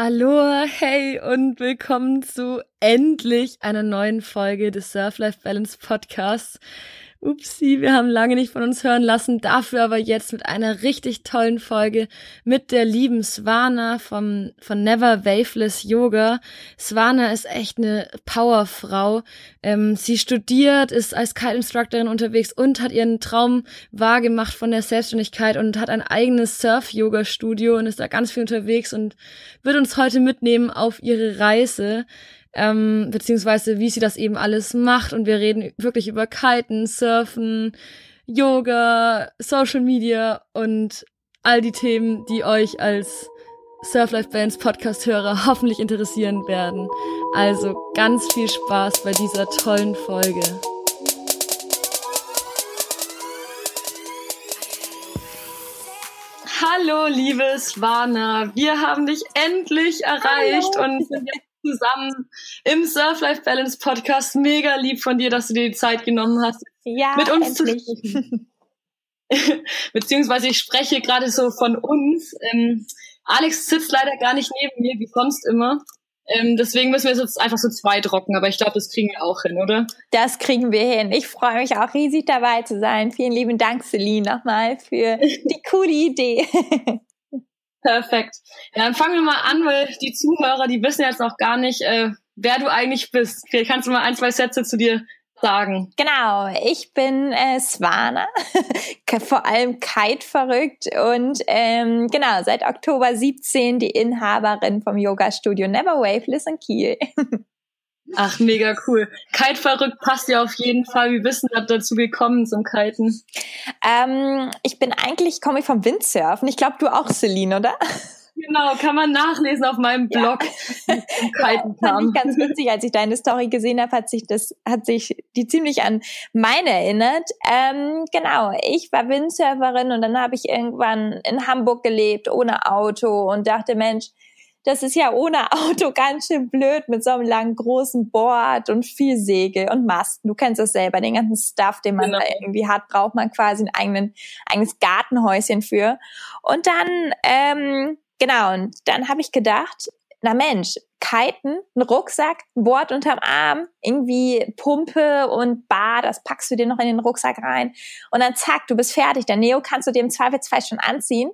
Aloha, hey und willkommen zu endlich einer neuen Folge des Surf Life Balance Podcasts. Upsi, wir haben lange nicht von uns hören lassen, dafür aber jetzt mit einer richtig tollen Folge mit der lieben Swana vom, von Never Waveless Yoga. Swana ist echt eine Powerfrau. Ähm, sie studiert, ist als Kite-Instructorin unterwegs und hat ihren Traum wahrgemacht von der Selbstständigkeit und hat ein eigenes Surf-Yoga-Studio und ist da ganz viel unterwegs und wird uns heute mitnehmen auf ihre Reise ähm, beziehungsweise wie sie das eben alles macht. Und wir reden wirklich über Kiten, Surfen, Yoga, Social Media und all die Themen, die euch als Surf Life Bands Podcast-Hörer hoffentlich interessieren werden. Also ganz viel Spaß bei dieser tollen Folge. Hallo, liebes Vana, wir haben dich endlich erreicht Hallo. und sind jetzt zusammen im Surf Life Balance Podcast. Mega lieb von dir, dass du dir die Zeit genommen hast, ja, mit uns endlich. zu sprechen. Beziehungsweise ich spreche gerade so von uns. Ähm, Alex sitzt leider gar nicht neben mir, wie sonst immer. Ähm, deswegen müssen wir jetzt einfach so zweit rocken, aber ich glaube, das kriegen wir auch hin, oder? Das kriegen wir hin. Ich freue mich auch riesig dabei zu sein. Vielen lieben Dank, Celine, nochmal für die coole Idee. Perfekt. Ja, dann fangen wir mal an, weil die Zuhörer, die wissen jetzt noch gar nicht, äh, wer du eigentlich bist. Vielleicht kannst du mal ein, zwei Sätze zu dir sagen. Genau, ich bin äh, Swana, vor allem Kite verrückt und ähm, genau, seit Oktober 17 die Inhaberin vom Yoga-Studio Never Waveless in Kiel. Ach, mega cool. Kite verrückt passt ja auf jeden Fall. Wie bist du dazu gekommen zum Kiten? Ähm, ich bin eigentlich, komme ich vom Windsurfen. Ich glaube, du auch, Celine, oder? Genau, kann man nachlesen auf meinem Blog. Ja. Kiten kam. Fand ich ganz witzig, als ich deine Story gesehen habe, hat sich das, hat sich die ziemlich an meine erinnert. Ähm, genau, ich war Windsurferin und dann habe ich irgendwann in Hamburg gelebt, ohne Auto und dachte, Mensch, das ist ja ohne Auto ganz schön blöd mit so einem langen großen Board und viel Segel und Masten. Du kennst das selber, den ganzen Stuff, den man genau. da irgendwie hat, braucht man quasi ein eigenen, eigenes Gartenhäuschen für. Und dann, ähm, genau, und dann habe ich gedacht, na Mensch, Kiten, ein Rucksack, ein Board unterm Arm, irgendwie Pumpe und Bar, das packst du dir noch in den Rucksack rein und dann zack, du bist fertig. Der Neo kannst du dir im Zweifelsfall schon anziehen.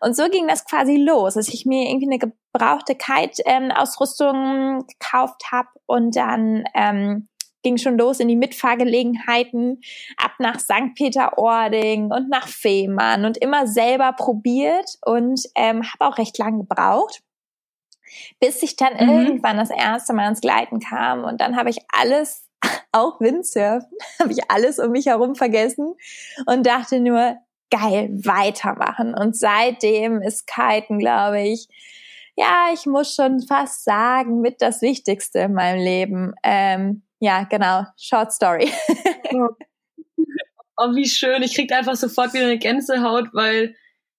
Und so ging das quasi los, dass ich mir irgendwie eine gebrauchte Kite-Ausrüstung ähm, gekauft habe und dann ähm, ging schon los in die Mitfahrgelegenheiten, ab nach St. Peter-Ording und nach Fehmarn und immer selber probiert und ähm, habe auch recht lang gebraucht bis ich dann mhm. irgendwann das erste Mal ins Gleiten kam und dann habe ich alles, auch Windsurfen, habe ich alles um mich herum vergessen und dachte nur, geil, weitermachen. Und seitdem ist Kiten, glaube ich, ja, ich muss schon fast sagen, mit das Wichtigste in meinem Leben. Ähm, ja, genau, Short Story. oh, wie schön. Ich krieg einfach sofort wieder eine Gänsehaut, weil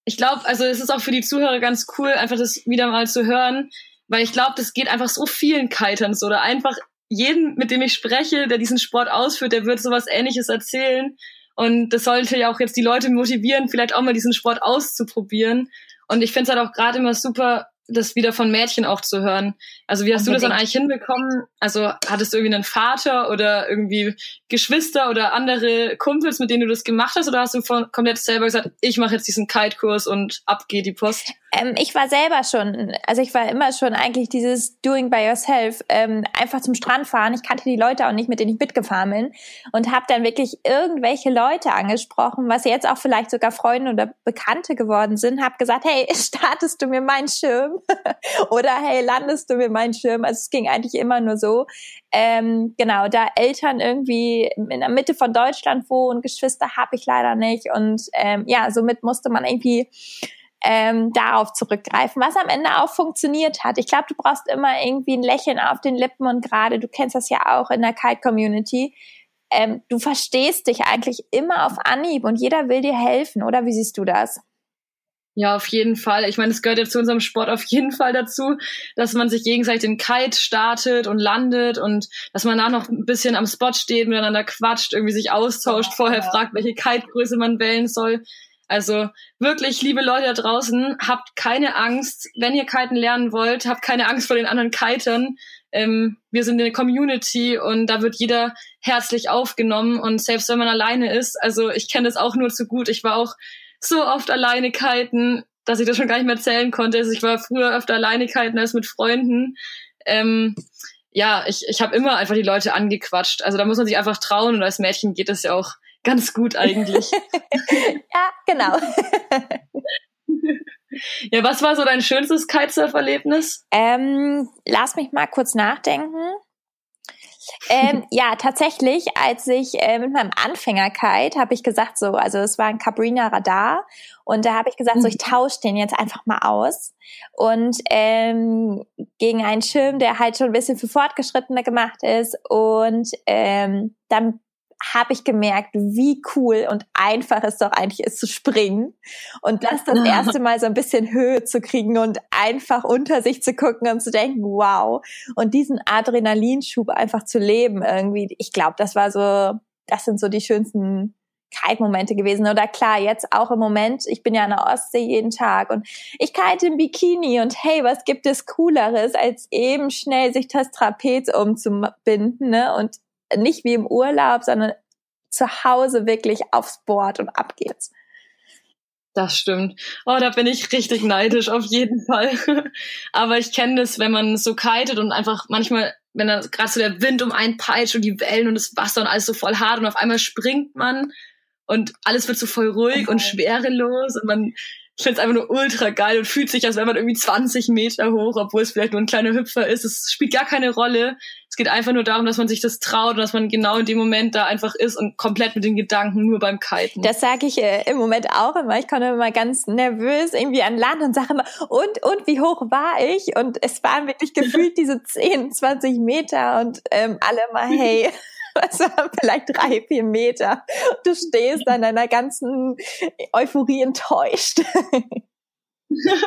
ich glaube, also es ist auch für die Zuhörer ganz cool, einfach das wieder mal zu hören, weil ich glaube, das geht einfach so vielen Kitern so oder einfach jeden, mit dem ich spreche, der diesen Sport ausführt, der wird sowas ähnliches erzählen. Und das sollte ja auch jetzt die Leute motivieren, vielleicht auch mal diesen Sport auszuprobieren. Und ich finde es halt auch gerade immer super, das wieder von Mädchen auch zu hören. Also wie hast Unbedingt. du das dann eigentlich hinbekommen? Also hattest du irgendwie einen Vater oder irgendwie Geschwister oder andere Kumpels, mit denen du das gemacht hast? Oder hast du von, komplett selber gesagt, ich mache jetzt diesen Kite-Kurs und ab geht die Post? Ähm, ich war selber schon, also ich war immer schon eigentlich dieses Doing by yourself, ähm, einfach zum Strand fahren. Ich kannte die Leute auch nicht, mit denen ich mitgefahren bin und habe dann wirklich irgendwelche Leute angesprochen, was jetzt auch vielleicht sogar Freunde oder Bekannte geworden sind, habe gesagt, hey, startest du mir meinen Schirm? oder hey, landest du mir meinen Schirm? Also es ging eigentlich immer nur so. Ähm, genau, da Eltern irgendwie in der Mitte von Deutschland wohnen, Geschwister habe ich leider nicht und ähm, ja, somit musste man irgendwie ähm, darauf zurückgreifen, was am Ende auch funktioniert hat. Ich glaube, du brauchst immer irgendwie ein Lächeln auf den Lippen und gerade, du kennst das ja auch in der Kite-Community, ähm, du verstehst dich eigentlich immer auf Anhieb und jeder will dir helfen, oder wie siehst du das? Ja, auf jeden Fall. Ich meine, es gehört ja zu unserem Sport auf jeden Fall dazu, dass man sich gegenseitig den Kite startet und landet und dass man da noch ein bisschen am Spot steht, miteinander quatscht, irgendwie sich austauscht, vorher fragt, welche Kite-Größe man wählen soll. Also wirklich, liebe Leute da draußen, habt keine Angst, wenn ihr kiten lernen wollt, habt keine Angst vor den anderen Kitern. Ähm, wir sind eine Community und da wird jeder herzlich aufgenommen und selbst wenn man alleine ist, also ich kenne das auch nur zu gut. Ich war auch so oft alleine kiten, dass ich das schon gar nicht mehr zählen konnte. Also ich war früher öfter alleine kiten als mit Freunden. Ähm, ja, ich, ich habe immer einfach die Leute angequatscht. Also da muss man sich einfach trauen und als Mädchen geht das ja auch ganz gut eigentlich. ja, genau. ja, was war so dein schönstes Kitesurf-Erlebnis? Ähm, lass mich mal kurz nachdenken. ähm, ja, tatsächlich, als ich äh, mit meinem Anfänger-Kite habe ich gesagt so, also es war ein Cabrina Radar und da habe ich gesagt so, ich mhm. tausche den jetzt einfach mal aus und ähm, gegen einen Schirm, der halt schon ein bisschen für Fortgeschrittene gemacht ist und ähm, dann habe ich gemerkt, wie cool und einfach es doch eigentlich ist zu springen und das das erste Mal so ein bisschen Höhe zu kriegen und einfach unter sich zu gucken und zu denken, wow, und diesen Adrenalinschub einfach zu leben irgendwie. Ich glaube, das war so, das sind so die schönsten Kite-Momente gewesen. Oder klar, jetzt auch im Moment, ich bin ja an der Ostsee jeden Tag und ich kite im Bikini und hey, was gibt es Cooleres, als eben schnell sich das Trapez umzubinden, ne? Und nicht wie im Urlaub, sondern zu Hause wirklich aufs Board und ab geht's. Das stimmt. Oh, da bin ich richtig neidisch, auf jeden Fall. Aber ich kenne das, wenn man so kitet und einfach manchmal, wenn da gerade so der Wind um einen peitscht und die Wellen und das Wasser und alles so voll hart und auf einmal springt man und alles wird so voll ruhig okay. und schwerelos und man ich finde es einfach nur ultra geil und fühlt sich, als wäre man irgendwie 20 Meter hoch, obwohl es vielleicht nur ein kleiner Hüpfer ist. Es spielt gar keine Rolle. Es geht einfach nur darum, dass man sich das traut und dass man genau in dem Moment da einfach ist und komplett mit den Gedanken nur beim Kiten. Das sage ich äh, im Moment auch immer. Ich komme immer ganz nervös irgendwie an Land und sage immer, und, und wie hoch war ich? Und es waren wirklich gefühlt diese 10, 20 Meter und ähm, alle mal, hey. waren vielleicht drei, vier Meter. Du stehst an deiner ganzen Euphorie enttäuscht.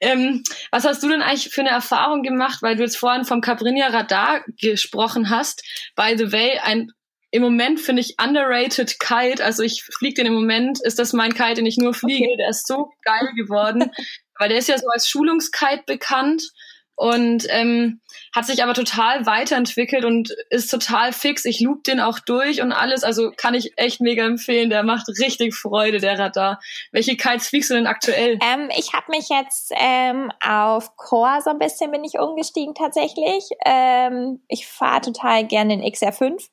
ähm, was hast du denn eigentlich für eine Erfahrung gemacht, weil du jetzt vorhin vom Cabrinha Radar gesprochen hast? By the way, ein im Moment finde ich underrated Kite, also ich fliege den im Moment, ist das mein Kite, den ich nur fliege, okay. der ist so geil geworden, weil der ist ja so als Schulungskite bekannt und ähm, hat sich aber total weiterentwickelt und ist total fix. Ich loop den auch durch und alles, also kann ich echt mega empfehlen. Der macht richtig Freude, der Radar. Welche Kites fliegst du denn aktuell? Ähm, ich habe mich jetzt ähm, auf Core so ein bisschen bin ich umgestiegen tatsächlich. Ähm, ich fahre total gerne den XR5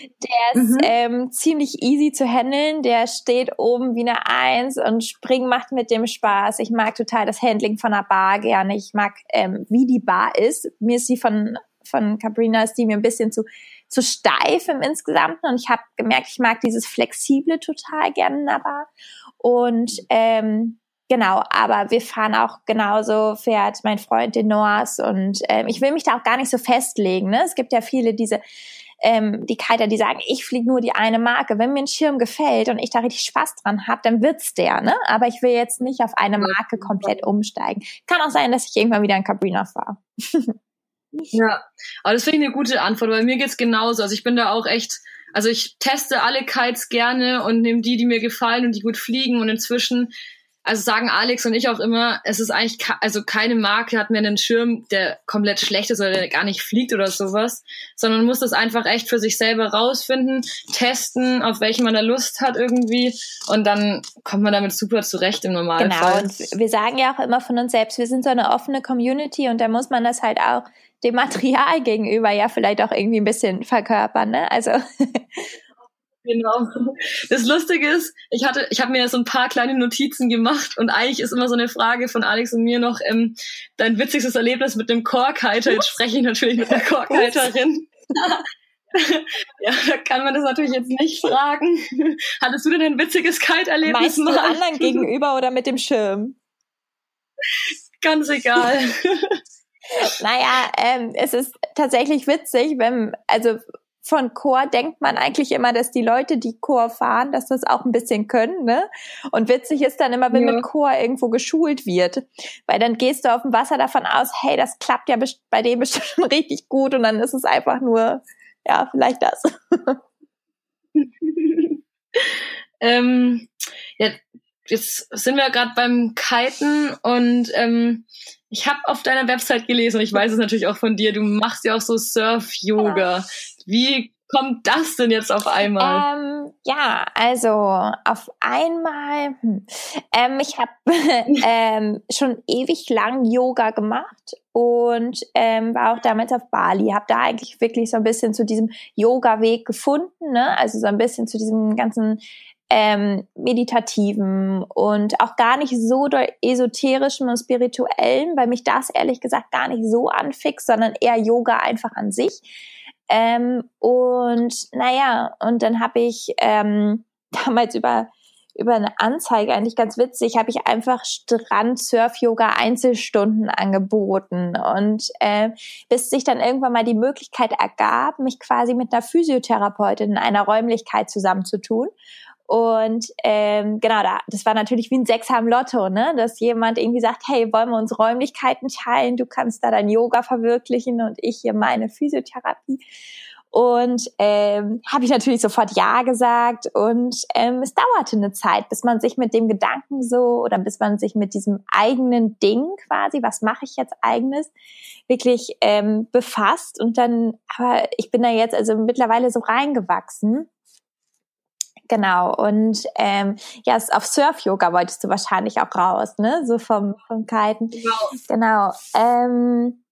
der ist mhm. ähm, ziemlich easy zu handeln. Der steht oben wie eine Eins und Springen macht mit dem Spaß. Ich mag total das Handling von einer Bar gerne. Ich mag, ähm, wie die Bar ist. Mir ist sie von, von Cabrina, ist die mir ein bisschen zu, zu steif im Insgesamten. Und ich habe gemerkt, ich mag dieses Flexible total gerne in der Bar. Und ähm, Genau, aber wir fahren auch genauso, fährt mein Freund den Noahs und ähm, ich will mich da auch gar nicht so festlegen. Ne? Es gibt ja viele diese ähm, die Kiter, die sagen, ich fliege nur die eine Marke. Wenn mir ein Schirm gefällt und ich da richtig Spaß dran habe, dann wird's der, ne? Aber ich will jetzt nicht auf eine Marke komplett umsteigen. Kann auch sein, dass ich irgendwann wieder in Cabrina fahre. ja, aber das finde ich eine gute Antwort, weil mir geht's genauso. Also ich bin da auch echt, also ich teste alle Kites gerne und nehme die, die mir gefallen und die gut fliegen und inzwischen also sagen Alex und ich auch immer, es ist eigentlich, also keine Marke hat mehr einen Schirm, der komplett schlecht ist oder der gar nicht fliegt oder sowas, sondern man muss das einfach echt für sich selber rausfinden, testen, auf welchen man da Lust hat irgendwie und dann kommt man damit super zurecht im Normalfall. Genau, und wir sagen ja auch immer von uns selbst, wir sind so eine offene Community und da muss man das halt auch dem Material gegenüber ja vielleicht auch irgendwie ein bisschen verkörpern, ne? Also Genau. Das Lustige ist, ich hatte, ich habe mir so ein paar kleine Notizen gemacht und eigentlich ist immer so eine Frage von Alex und mir noch ähm, dein witzigstes Erlebnis mit dem Korkhalter. Jetzt spreche ich natürlich mit der Korkhalterin. ja, da kann man das natürlich jetzt nicht fragen. Hattest du denn ein witziges Kite-Erlebnis mal? anderen gegenüber oder mit dem Schirm? Ganz egal. naja, ähm, es ist tatsächlich witzig, wenn, also von Chor denkt man eigentlich immer, dass die Leute, die Chor fahren, dass das auch ein bisschen können, ne? Und witzig ist dann immer, wenn ja. mit Chor irgendwo geschult wird, weil dann gehst du auf dem Wasser davon aus, hey, das klappt ja bei dem bestimmt schon richtig gut und dann ist es einfach nur, ja, vielleicht das. Ähm, ja, jetzt sind wir gerade beim Kiten und ähm, ich habe auf deiner Website gelesen ich weiß es natürlich auch von dir, du machst ja auch so Surf-Yoga. Wie kommt das denn jetzt auf einmal? Ähm, ja, also auf einmal, hm, ähm, ich habe ähm, schon ewig lang Yoga gemacht und ähm, war auch damals auf Bali, habe da eigentlich wirklich so ein bisschen zu diesem Yoga-Weg gefunden, ne? also so ein bisschen zu diesem ganzen ähm, meditativen und auch gar nicht so esoterischen und spirituellen, weil mich das ehrlich gesagt gar nicht so anfixt, sondern eher Yoga einfach an sich. Ähm, und naja, und dann habe ich ähm, damals über über eine Anzeige, eigentlich ganz witzig, habe ich einfach Strand-Surf-Yoga-Einzelstunden angeboten. Und äh, bis sich dann irgendwann mal die Möglichkeit ergab, mich quasi mit einer Physiotherapeutin in einer Räumlichkeit zusammenzutun. Und ähm, genau, da, das war natürlich wie ein Sechser am Lotto, ne? Dass jemand irgendwie sagt, hey, wollen wir uns Räumlichkeiten teilen? Du kannst da dein Yoga verwirklichen und ich hier meine Physiotherapie. Und ähm, habe ich natürlich sofort Ja gesagt. Und ähm, es dauerte eine Zeit, bis man sich mit dem Gedanken so oder bis man sich mit diesem eigenen Ding quasi, was mache ich jetzt eigenes, wirklich ähm, befasst. Und dann, aber ich bin da jetzt also mittlerweile so reingewachsen Genau. Und ähm, ja, auf Surf-Yoga wolltest du wahrscheinlich auch raus, ne? So vom, vom Kiten. Genau. genau. Ähm,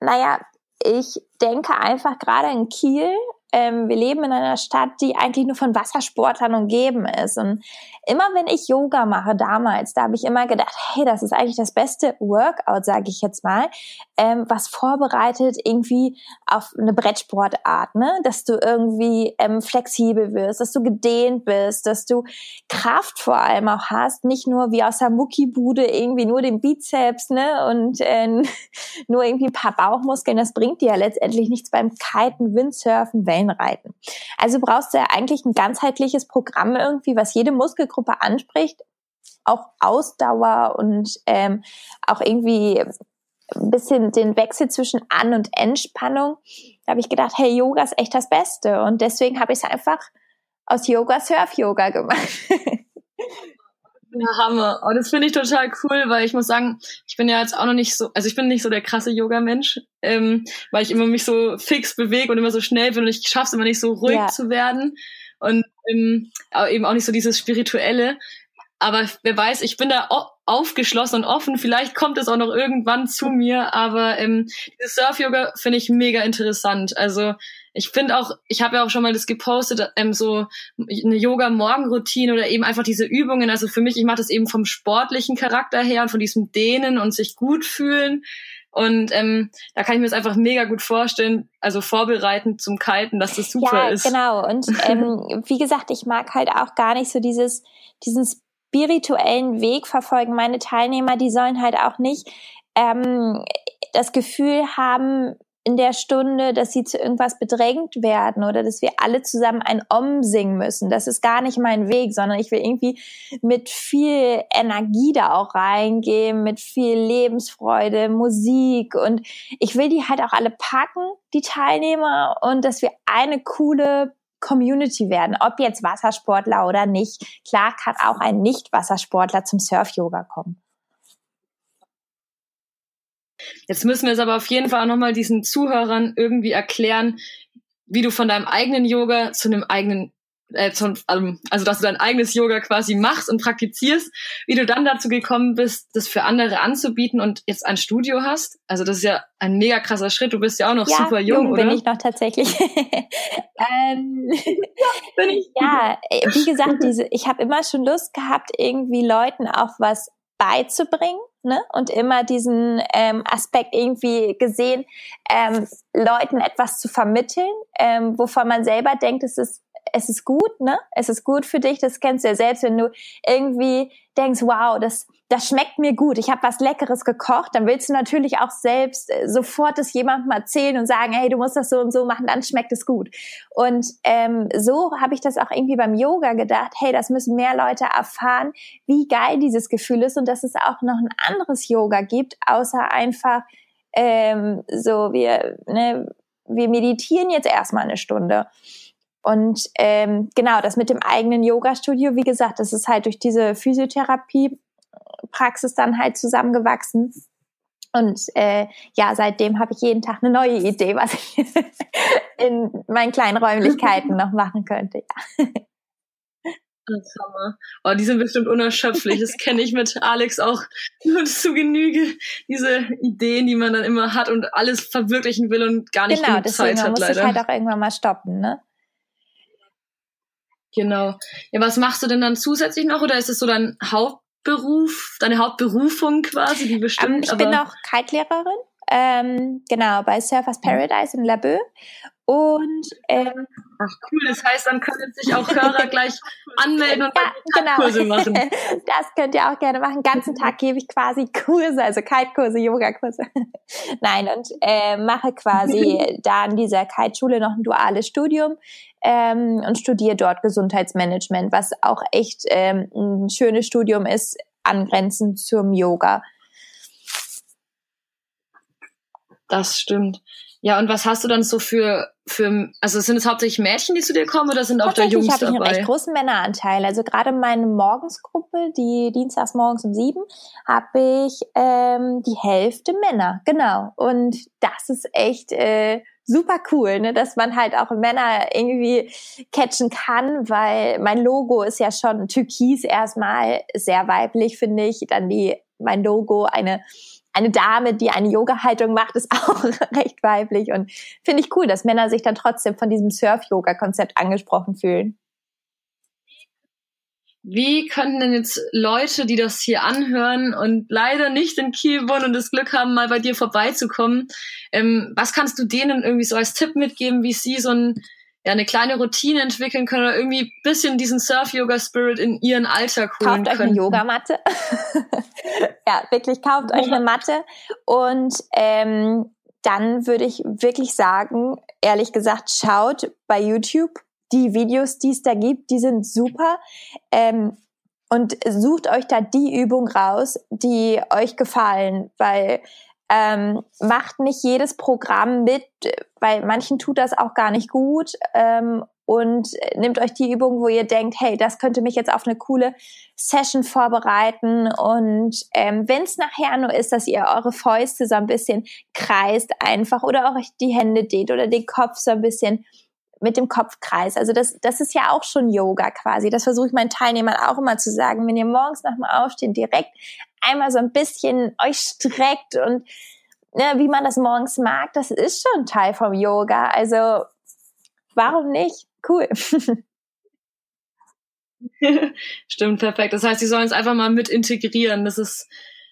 naja, ich denke einfach gerade in Kiel ähm, wir leben in einer Stadt, die eigentlich nur von Wassersportlern umgeben ist. Und immer wenn ich Yoga mache damals, da habe ich immer gedacht, hey, das ist eigentlich das beste Workout, sage ich jetzt mal, ähm, was vorbereitet irgendwie auf eine Brettsportart, ne? Dass du irgendwie ähm, flexibel wirst, dass du gedehnt bist, dass du Kraft vor allem auch hast, nicht nur wie aus der Muckibude irgendwie nur den Bizeps, ne? Und äh, nur irgendwie ein paar Bauchmuskeln. Das bringt dir ja letztendlich nichts beim Kiten, Windsurfen, Wellenreiten. Also brauchst du ja eigentlich ein ganzheitliches Programm irgendwie, was jede Muskelgruppe anspricht, auch Ausdauer und ähm, auch irgendwie ein bisschen den Wechsel zwischen An- und Entspannung. Da habe ich gedacht, hey, Yoga ist echt das Beste. Und deswegen habe ich es einfach aus Yoga Surf-Yoga gemacht. Ja, Hammer. Oh, das finde ich total cool, weil ich muss sagen, ich bin ja jetzt auch noch nicht so, also ich bin nicht so der krasse Yoga-Mensch, ähm, weil ich immer mich so fix bewege und immer so schnell bin und ich schaffe es immer nicht so ruhig ja. zu werden und ähm, eben auch nicht so dieses Spirituelle. Aber wer weiß, ich bin da aufgeschlossen und offen. Vielleicht kommt es auch noch irgendwann zu mir. Aber ähm, dieses Surf-Yoga finde ich mega interessant. Also ich finde auch, ich habe ja auch schon mal das gepostet, ähm, so eine Yoga-Morgenroutine oder eben einfach diese Übungen. Also für mich, ich mache das eben vom sportlichen Charakter her und von diesem Dehnen und sich gut fühlen. Und ähm, da kann ich mir das einfach mega gut vorstellen, also vorbereitend zum Kiten, dass das super ja, ist. Ja, genau. Und ähm, wie gesagt, ich mag halt auch gar nicht so dieses, diesen spirituellen Weg verfolgen. Meine Teilnehmer, die sollen halt auch nicht ähm, das Gefühl haben, in der Stunde, dass sie zu irgendwas bedrängt werden oder dass wir alle zusammen ein Om singen müssen. Das ist gar nicht mein Weg, sondern ich will irgendwie mit viel Energie da auch reingehen, mit viel Lebensfreude, Musik und ich will die halt auch alle packen, die Teilnehmer und dass wir eine coole Community werden, ob jetzt Wassersportler oder nicht. Klar kann auch ein Nicht-Wassersportler zum Surf-Yoga kommen. Jetzt müssen wir es aber auf jeden Fall auch nochmal diesen Zuhörern irgendwie erklären, wie du von deinem eigenen Yoga zu einem eigenen äh, zum, ähm, also dass du dein eigenes Yoga quasi machst und praktizierst, wie du dann dazu gekommen bist, das für andere anzubieten und jetzt ein Studio hast. Also das ist ja ein mega krasser Schritt. Du bist ja auch noch ja, super jung, jung oder? bin ich noch tatsächlich. ähm, ja, bin ich. ja, äh, wie gesagt, diese, ich habe immer schon Lust gehabt, irgendwie Leuten auch was beizubringen ne? und immer diesen ähm, Aspekt irgendwie gesehen, ähm, Leuten etwas zu vermitteln, ähm, wovon man selber denkt, es ist es ist gut, ne? Es ist gut für dich. Das kennst du ja selbst, wenn du irgendwie denkst, wow, das, das schmeckt mir gut. Ich habe was Leckeres gekocht. Dann willst du natürlich auch selbst äh, sofort es jemandem erzählen und sagen, hey, du musst das so und so machen, dann schmeckt es gut. Und ähm, so habe ich das auch irgendwie beim Yoga gedacht. Hey, das müssen mehr Leute erfahren, wie geil dieses Gefühl ist und dass es auch noch ein anderes Yoga gibt, außer einfach ähm, so wir, ne, wir meditieren jetzt erstmal eine Stunde Und ähm, genau, das mit dem eigenen Yoga-Studio, wie gesagt, das ist halt durch diese Physiotherapie-Praxis dann halt zusammengewachsen. Und äh, ja, seitdem habe ich jeden Tag eine neue Idee, was ich in meinen kleinen Räumlichkeiten noch machen könnte. Ja. Oh, die sind bestimmt unerschöpflich. Das kenne ich mit Alex auch nur zu Genüge. Diese Ideen, die man dann immer hat und alles verwirklichen will und gar nicht genau, genug Zeit hat, Genau, deswegen muss ich halt auch irgendwann mal stoppen, ne? Genau. Ja, was machst du denn dann zusätzlich noch oder ist es so dein Hauptberuf, deine Hauptberufung quasi, die bestimmt? Um, ich bin auch Kite-Lehrerin, ähm, genau, bei Surfers Paradise in Laboe und ähm, Ach cool, das heißt, dann können sich auch Hörer gleich anmelden und ja, genau. Kurse machen. Das könnt ihr auch gerne machen. Den ganzen Tag gebe ich quasi Kurse, also Kite-Kurse, Yoga-Kurse. Nein, und äh, mache quasi da an dieser Kite-Schule noch ein duales Studium ähm, und studiere dort Gesundheitsmanagement, was auch echt ähm, ein schönes Studium ist, angrenzend zum Yoga. Das stimmt. Ja, und was hast du dann so für, für also sind es hauptsächlich Mädchen, die zu dir kommen oder sind auch da Jungs dabei? habe ich einen recht großen Männeranteil. Also gerade meine Morgensgruppe, die dienstags morgens um sieben, habe ich ähm, die Hälfte Männer, genau. Und das ist echt äh, super cool, ne, dass man halt auch Männer irgendwie catchen kann, weil mein Logo ist ja schon türkis erstmal sehr weiblich, finde ich. Dann die mein Logo eine eine Dame, die eine Yoga-Haltung macht, ist auch recht weiblich und finde ich cool, dass Männer sich dann trotzdem von diesem Surf-Yoga-Konzept angesprochen fühlen. Wie könnten denn jetzt Leute, die das hier anhören und leider nicht in Kiel wohnen und das Glück haben, mal bei dir vorbeizukommen, ähm, was kannst du denen irgendwie so als Tipp mitgeben, wie sie so ein ja, eine kleine Routine entwickeln können oder irgendwie ein bisschen diesen Surf-Yoga-Spirit in ihren Alltag holen Kauft euch eine Yogamatte. ja, wirklich, kauft euch eine Matte. Und ähm, dann würde ich wirklich sagen, ehrlich gesagt, schaut bei YouTube die Videos, die es da gibt, die sind super. Ähm, und sucht euch da die Übung raus, die euch gefallen, weil ähm, macht nicht jedes Programm mit, weil manchen tut das auch gar nicht gut. Ähm, und nehmt euch die Übung, wo ihr denkt, hey, das könnte mich jetzt auf eine coole Session vorbereiten. Und ähm, wenn es nachher nur ist, dass ihr eure Fäuste so ein bisschen kreist einfach oder auch die Hände dehnt oder den Kopf so ein bisschen mit dem Kopfkreis. Also das, das ist ja auch schon Yoga quasi. Das versuche ich meinen Teilnehmern auch immer zu sagen. Wenn ihr morgens nach dem Aufstehen direkt einmal so ein bisschen euch streckt und ne, wie man das morgens mag, das ist schon Teil vom Yoga. Also warum nicht? Cool. Stimmt, perfekt. Das heißt, sie sollen es einfach mal mit integrieren. Das ist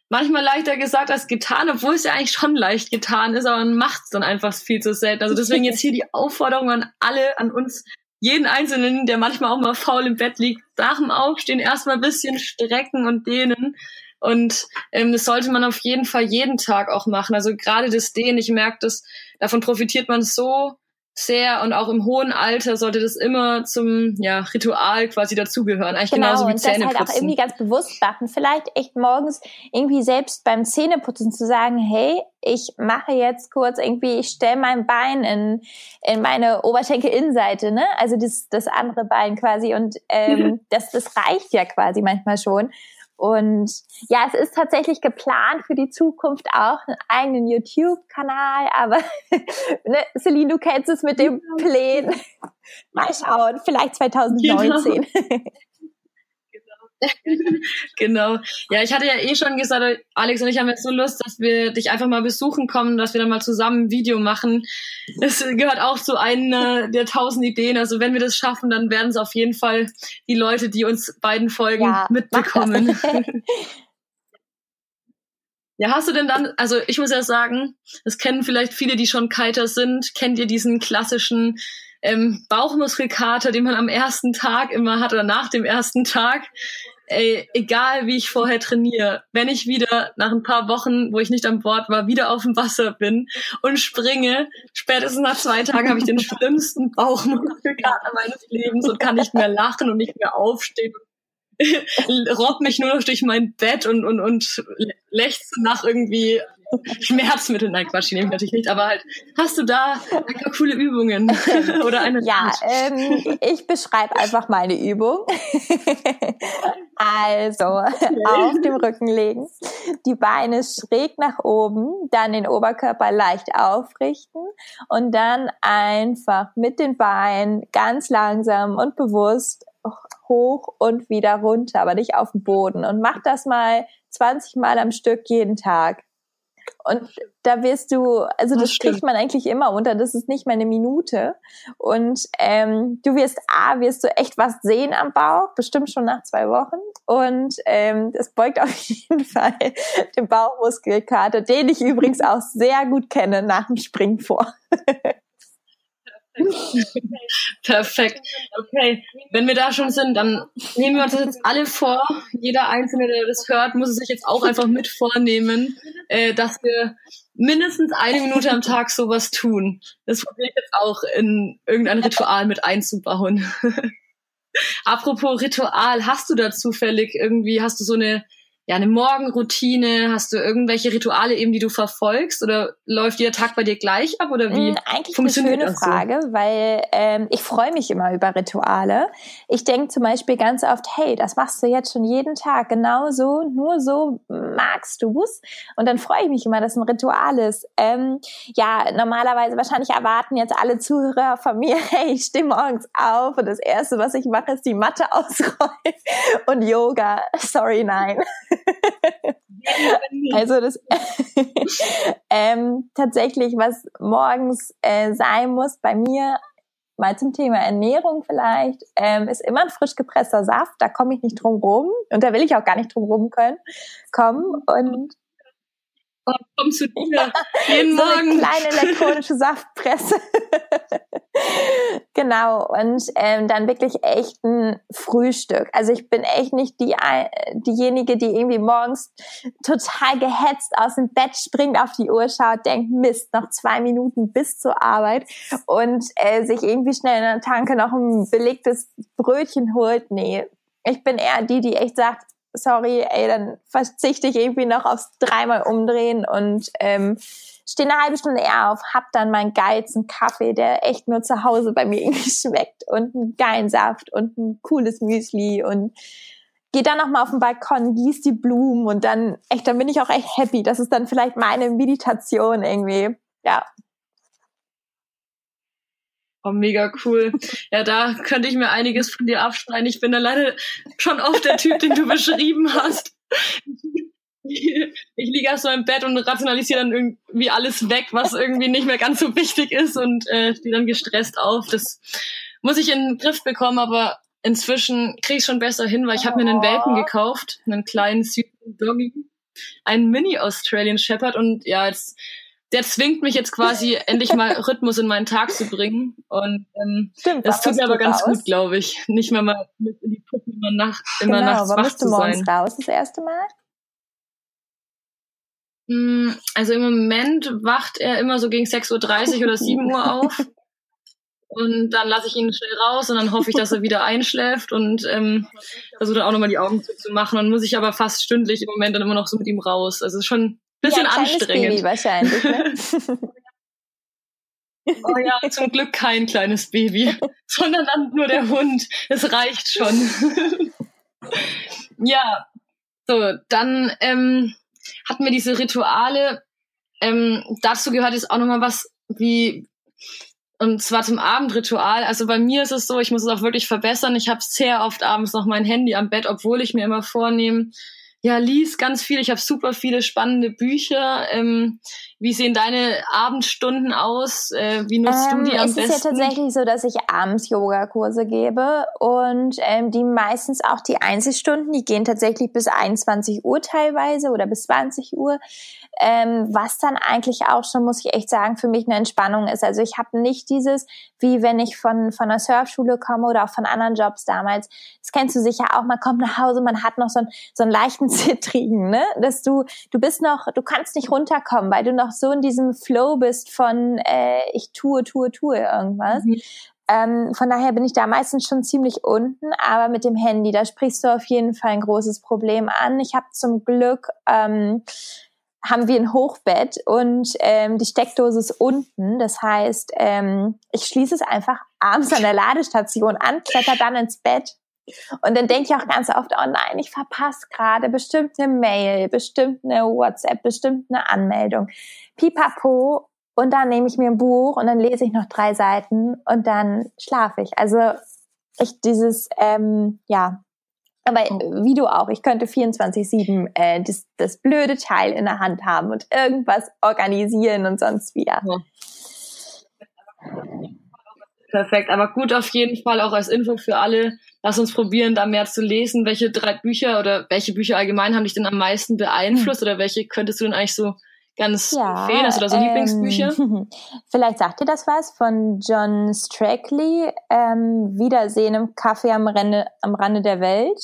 manchmal leichter gesagt als getan, obwohl es ja eigentlich schon leicht getan ist, aber man macht es dann einfach viel zu selten. Also deswegen jetzt hier die Aufforderung an alle, an uns, jeden Einzelnen, der manchmal auch mal faul im Bett liegt, nach dem Aufstehen erstmal ein bisschen strecken und dehnen. Und ähm, das sollte man auf jeden Fall jeden Tag auch machen. Also gerade das Dehnen, ich merke das, davon profitiert man so sehr und auch im hohen Alter sollte das immer zum ja, Ritual quasi dazugehören. Eigentlich genau, genauso wie und Zähneputzen. das halt auch irgendwie ganz bewusst machen. Vielleicht echt morgens irgendwie selbst beim Zähneputzen zu sagen, hey, ich mache jetzt kurz irgendwie, ich stelle mein Bein in, in meine Oberschenkelinnenseite, ne? Also das, das andere Bein quasi. Und ähm, das, das reicht ja quasi manchmal schon. Und ja, es ist tatsächlich geplant für die Zukunft auch einen eigenen YouTube-Kanal, aber ne, Celine, du kennst es mit dem Plänen. Mal schauen, vielleicht 2019. Genau. genau. Ja, ich hatte ja eh schon gesagt, Alex und ich haben jetzt so Lust, dass wir dich einfach mal besuchen kommen, dass wir dann mal zusammen ein Video machen. Das gehört auch zu einer der tausend Ideen. Also wenn wir das schaffen, dann werden es auf jeden Fall die Leute, die uns beiden folgen, ja, mitbekommen. Ja, hast du denn dann, also ich muss ja sagen, das kennen vielleicht viele, die schon Kiter sind, kennt ihr diesen klassischen ähm, Bauchmuskelkater, den man am ersten Tag immer hat oder nach dem ersten Tag. Ey, egal wie ich vorher trainiere, wenn ich wieder nach ein paar Wochen, wo ich nicht an Bord war, wieder auf dem Wasser bin und springe, spätestens nach zwei Tagen habe ich den schlimmsten Bauchmuskelkater meines Lebens und kann nicht mehr lachen und nicht mehr aufstehen robb mich nur noch durch mein Bett und, und, und lechze nach irgendwie Schmerzmittel, nein, Quatsch, die nehme ich natürlich nicht, aber halt, hast du da ein paar coole Übungen oder eine? Ja, ähm, ich beschreibe einfach meine Übung. also, auf dem Rücken legen, die Beine schräg nach oben, dann den Oberkörper leicht aufrichten und dann einfach mit den Beinen ganz langsam und bewusst hoch und wieder runter, aber nicht auf den Boden. Und mach das mal 20 Mal am Stück jeden Tag. Und da wirst du, also das, das kriegt man eigentlich immer unter, das ist nicht mehr eine Minute. Und ähm, du wirst A, wirst du echt was sehen am Bauch, bestimmt schon nach zwei Wochen. Und ähm, das beugt auf jeden Fall den Bauchmuskelkater, den ich übrigens auch sehr gut kenne nach dem Springen vor. Perfekt. Okay, wenn wir da schon sind, dann nehmen wir uns das jetzt alle vor. Jeder Einzelne, der das hört, muss es sich jetzt auch einfach mit vornehmen, äh, dass wir mindestens eine Minute am Tag sowas tun. Das probiere ich jetzt auch in irgendein Ritual mit einzubauen. Apropos Ritual, hast du da zufällig irgendwie, hast du so eine ja, eine Morgenroutine? Hast du irgendwelche Rituale eben, die du verfolgst? Oder läuft jeder Tag bei dir gleich ab? Oder wie hm, Eigentlich funktioniert eine schöne das so? Frage, weil ähm, ich freue mich immer über Rituale. Ich denke zum Beispiel ganz oft, hey, das machst du jetzt schon jeden Tag, genau so, nur so magst du's. Und dann freue ich mich immer, dass ein Ritual ist. Ähm, ja, normalerweise wahrscheinlich erwarten jetzt alle Zuhörer von mir, hey, ich stehe morgens auf und das Erste, was ich mache, ist die Matte ausrollen und Yoga. Sorry, nein. also das ähm, tatsächlich, was morgens äh, sein muss bei mir, mal zum Thema Ernährung vielleicht, ähm, ist immer ein frisch gepresster Saft. Da komme ich nicht drum rum und da will ich auch gar nicht drum rum können, kommen. Und kommst du dir jeden so Morgen. Eine kleine elektronische Saftpresse. Genau. Und ähm, dann wirklich echt ein Frühstück. Also ich bin echt nicht die diejenige, die irgendwie morgens total gehetzt aus dem Bett springt, auf die Uhr schaut, denkt, Mist, noch zwei Minuten bis zur Arbeit und äh, sich irgendwie schnell in der Tanke noch ein belegtes Brötchen holt. Nee. Ich bin eher die, die echt sagt, sorry, ey, dann verzichte ich irgendwie noch aufs dreimal umdrehen und ähm, stehe eine halbe Stunde eher auf, hab dann meinen geizen Kaffee, der echt nur zu Hause bei mir irgendwie schmeckt und einen geilen Saft und ein cooles Müsli und gehe dann noch mal auf den Balkon, gieß die Blumen und dann echt, dann bin ich auch echt happy. Das ist dann vielleicht meine Meditation irgendwie. Ja, Oh, mega cool. Ja, da könnte ich mir einiges von dir abschneiden. Ich bin da leider schon oft der Typ, den du beschrieben hast. liege so im Bett und rationalisiere dann irgendwie alles weg, was irgendwie nicht mehr ganz so wichtig ist und äh, stehe dann gestresst auf. Das muss ich in den Griff bekommen, aber inzwischen kriege ich schon besser hin, weil ich habe mir einen Welpen gekauft, einen kleinen süßen Doggy, einen Mini Australian Shepherd und ja, jetzt der zwingt mich jetzt quasi endlich mal Rhythmus in meinen Tag zu bringen. Und ähm, Stimmt, das tut mir aber ganz raus? gut, glaube ich. Nicht mehr mal mit in die Puppe immer, nach, immer genau, nachts wach zu sein. du raus das erste Mal? Hm, also im Moment wacht er immer so gegen 6.30 Uhr oder 7 Uhr auf. Und dann lasse ich ihn schnell raus und dann hoffe ich, dass er wieder einschläft und ähm, versuche dann auch nochmal die Augen zuzumachen. Dann muss ich aber fast stündlich im Moment dann immer noch so mit ihm raus. Also es ist schon Bisschen ja, anstrengend. Baby wahrscheinlich. Ne? oh ja, zum Glück kein kleines Baby, sondern dann nur der Hund. Es reicht schon. ja, so, dann ähm, hatten wir diese Rituale. Ähm, dazu gehört jetzt auch nochmal was wie, und zwar zum Abendritual. Also bei mir ist es so, ich muss es auch wirklich verbessern. Ich habe sehr oft abends noch mein Handy am Bett, obwohl ich mir immer vornehme, ja, lies ganz viel. Ich habe super viele spannende Bücher. Ähm, wie sehen deine Abendstunden aus? Äh, wie nutzt ähm, du die am es besten? Es ist ja tatsächlich so, dass ich abends Yogakurse gebe und ähm, die meistens auch die Einzelstunden, die gehen tatsächlich bis 21 Uhr teilweise oder bis 20 Uhr ähm, was dann eigentlich auch schon, muss ich echt sagen, für mich eine Entspannung ist. Also ich habe nicht dieses, wie wenn ich von, von der Surfschule komme oder auch von anderen Jobs damals, das kennst du sicher auch, man kommt nach Hause, man hat noch so, ein, so einen leichten Zittrigen, ne? dass du, du bist noch, du kannst nicht runterkommen, weil du noch so in diesem Flow bist von äh, ich tue, tue, tue irgendwas. Mhm. Ähm, von daher bin ich da meistens schon ziemlich unten, aber mit dem Handy, da sprichst du auf jeden Fall ein großes Problem an. Ich habe zum Glück ähm, haben wir ein Hochbett und ähm, die Steckdose ist unten. Das heißt, ähm, ich schließe es einfach abends an der Ladestation an, kletter dann ins Bett. Und dann denke ich auch ganz oft, oh nein, ich verpasse gerade bestimmt eine Mail, bestimmt eine WhatsApp, bestimmt eine Anmeldung. Pipapo. Und dann nehme ich mir ein Buch und dann lese ich noch drei Seiten und dann schlafe ich. Also ich dieses, ähm, ja, aber wie du auch, ich könnte 24-7 äh, das, das blöde Teil in der Hand haben und irgendwas organisieren und sonst wieder. Ja. Perfekt, aber gut auf jeden Fall auch als Info für alle. Lass uns probieren, da mehr zu lesen. Welche drei Bücher oder welche Bücher allgemein haben dich denn am meisten beeinflusst oder welche könntest du denn eigentlich so ganz ja, empfehlen? Hast du da so ähm, Lieblingsbücher? Vielleicht sagt dir das was von John Strackley, ähm, Wiedersehen im Kaffee am, Rande, am Rande der Welt.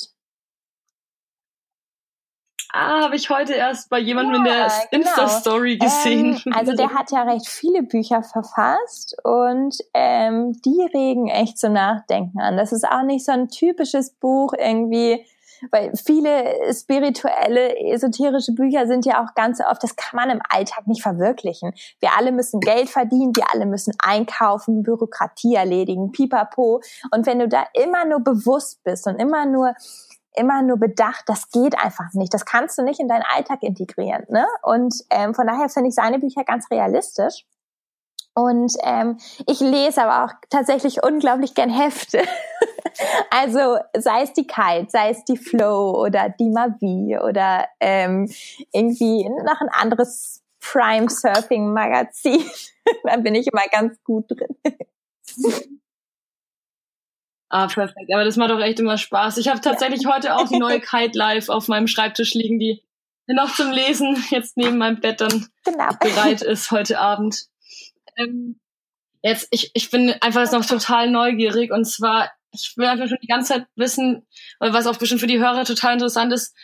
Ah, habe ich heute erst bei jemandem ja, in der genau. Insta-Story gesehen. Ähm, also der hat ja recht viele Bücher verfasst und ähm, die regen echt zum Nachdenken an. Das ist auch nicht so ein typisches Buch irgendwie, weil viele spirituelle, esoterische Bücher sind ja auch ganz oft, das kann man im Alltag nicht verwirklichen. Wir alle müssen Geld verdienen, wir alle müssen einkaufen, Bürokratie erledigen, pipapo. Und wenn du da immer nur bewusst bist und immer nur immer nur bedacht, das geht einfach nicht. Das kannst du nicht in deinen Alltag integrieren. Ne? Und ähm, von daher finde ich seine Bücher ganz realistisch. Und ähm, ich lese aber auch tatsächlich unglaublich gern Hefte. also sei es die Kite, sei es die Flow oder die Mavi oder ähm, irgendwie noch ein anderes Prime Surfing Magazin. da bin ich immer ganz gut drin. Ah, perfekt. Aber das macht doch echt immer Spaß. Ich habe tatsächlich heute auch die neue Kite Live auf meinem Schreibtisch liegen, die noch zum Lesen jetzt neben meinem Bett dann genau. bereit ist heute Abend. Ähm, jetzt, ich, ich bin einfach jetzt noch total neugierig und zwar, ich will einfach schon die ganze Zeit wissen, was auch bestimmt für die Hörer total interessant ist,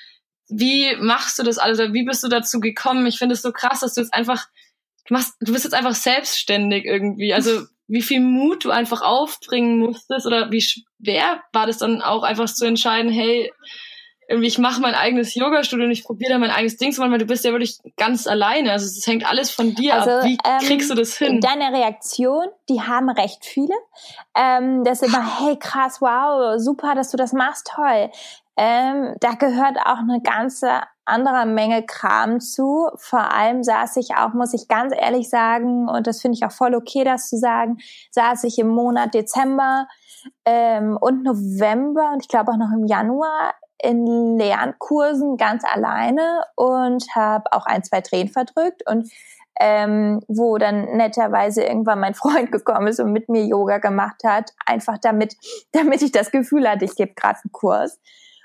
wie machst du das alles oder wie bist du dazu gekommen? Ich finde es so krass, dass du jetzt einfach, du machst, du bist jetzt einfach selbstständig irgendwie. Also wie viel Mut du einfach aufbringen musstest oder wie schwer war das dann auch einfach zu entscheiden, hey, irgendwie ich mache mein eigenes Yoga-Studio und ich probiere da mein eigenes Ding zu machen, weil du bist ja wirklich ganz alleine. Also es hängt alles von dir also, ab. Wie ähm, kriegst du das hin? Deine Reaktion, die haben recht viele. Ähm, das ist immer, hey krass, wow, super, dass du das machst, toll. Ähm, da gehört auch eine ganze andere Menge Kram zu. Vor allem saß ich auch, muss ich ganz ehrlich sagen, und das finde ich auch voll okay, das zu sagen, saß ich im Monat Dezember ähm, und November und ich glaube auch noch im Januar in Lernkursen ganz alleine und habe auch ein, zwei Tränen verdrückt und ähm, wo dann netterweise irgendwann mein Freund gekommen ist und mit mir Yoga gemacht hat, einfach damit, damit ich das Gefühl hatte, ich gebe gerade einen Kurs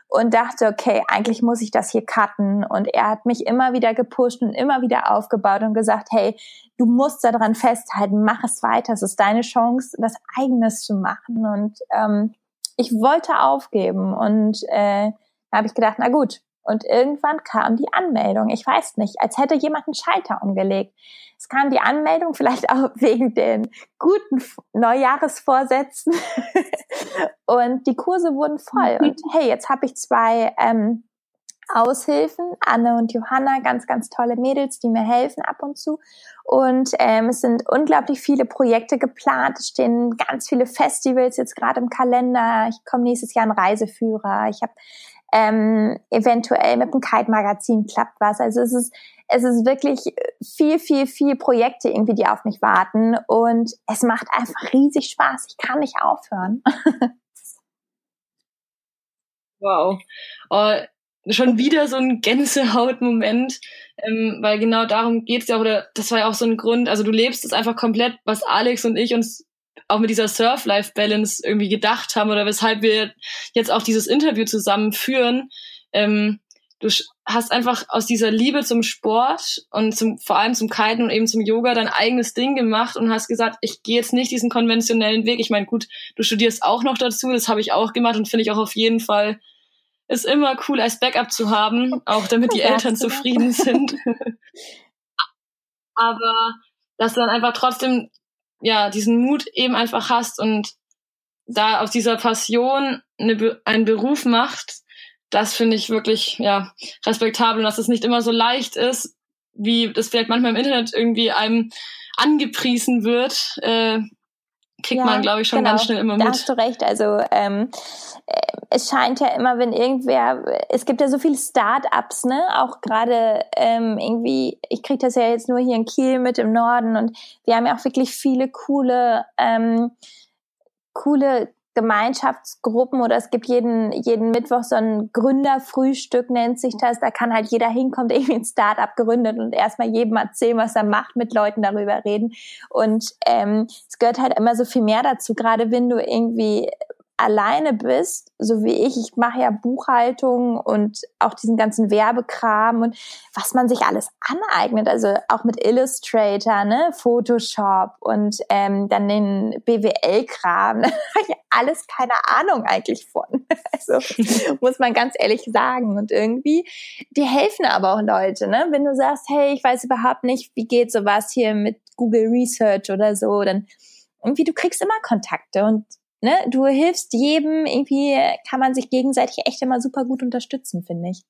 und dachte, okay, eigentlich muss ich das hier cutten. Und er hat mich immer wieder gepusht und immer wieder aufgebaut und gesagt, hey, du musst daran festhalten, mach es weiter, es ist deine Chance, was eigenes zu machen. Und ähm, ich wollte aufgeben und äh, da habe ich gedacht, na gut. Und irgendwann kam die Anmeldung. Ich weiß nicht, als hätte jemand einen Schalter umgelegt. Es kam die Anmeldung, vielleicht auch wegen den guten Neujahresvorsätzen. und die Kurse wurden voll. Und hey, jetzt habe ich zwei ähm, Aushilfen, Anne und Johanna, ganz, ganz tolle Mädels, die mir helfen ab und zu. Und ähm, es sind unglaublich viele Projekte geplant. Es stehen ganz viele Festivals jetzt gerade im Kalender. Ich komme nächstes Jahr ein Reiseführer. Ich habe ähm, eventuell mit dem Kite-Magazin klappt was. Also es ist, es ist wirklich viel, viel, viel Projekte irgendwie, die auf mich warten und es macht einfach riesig Spaß. Ich kann nicht aufhören. wow. Oh, schon wieder so ein Gänsehaut-Moment, ähm, weil genau darum geht's ja, oder das war ja auch so ein Grund, also du lebst es einfach komplett, was Alex und ich uns auch mit dieser Surf-Life-Balance irgendwie gedacht haben oder weshalb wir jetzt auch dieses Interview zusammen führen. Ähm, du hast einfach aus dieser Liebe zum Sport und zum, vor allem zum Kiten und eben zum Yoga dein eigenes Ding gemacht und hast gesagt, ich gehe jetzt nicht diesen konventionellen Weg. Ich meine, gut, du studierst auch noch dazu, das habe ich auch gemacht und finde ich auch auf jeden Fall ist immer cool als Backup zu haben, auch damit die Eltern zufrieden sind. Aber dass du dann einfach trotzdem ja, diesen Mut eben einfach hast und da aus dieser Passion eine, einen Beruf macht, das finde ich wirklich, ja, respektabel. Und dass es nicht immer so leicht ist, wie das vielleicht manchmal im Internet irgendwie einem angepriesen wird, äh, kriegt ja, man, glaube ich, schon genau. ganz schnell immer mit. Da hast du recht. Also ähm, äh, es scheint ja immer, wenn irgendwer, es gibt ja so viele Start-ups, ne, auch gerade ähm, irgendwie, ich kriege das ja jetzt nur hier in Kiel mit im Norden und wir haben ja auch wirklich viele coole, ähm, coole Gemeinschaftsgruppen oder es gibt jeden, jeden Mittwoch so ein Gründerfrühstück, nennt sich das. Da kann halt jeder hinkommen, der irgendwie ein Startup gegründet und erstmal jedem erzählen, was er macht, mit Leuten darüber reden. Und ähm, es gehört halt immer so viel mehr dazu, gerade wenn du irgendwie alleine bist, so wie ich, ich mache ja Buchhaltung und auch diesen ganzen Werbekram und was man sich alles aneignet, also auch mit Illustrator, ne, Photoshop und ähm, dann den BWL-Kram, da habe ich alles keine Ahnung eigentlich von. Also muss man ganz ehrlich sagen. Und irgendwie, die helfen aber auch Leute, ne? Wenn du sagst, hey, ich weiß überhaupt nicht, wie geht sowas hier mit Google Research oder so, dann irgendwie, du kriegst immer Kontakte und ne, du hilfst jedem, irgendwie kann man sich gegenseitig echt immer super gut unterstützen, finde ich.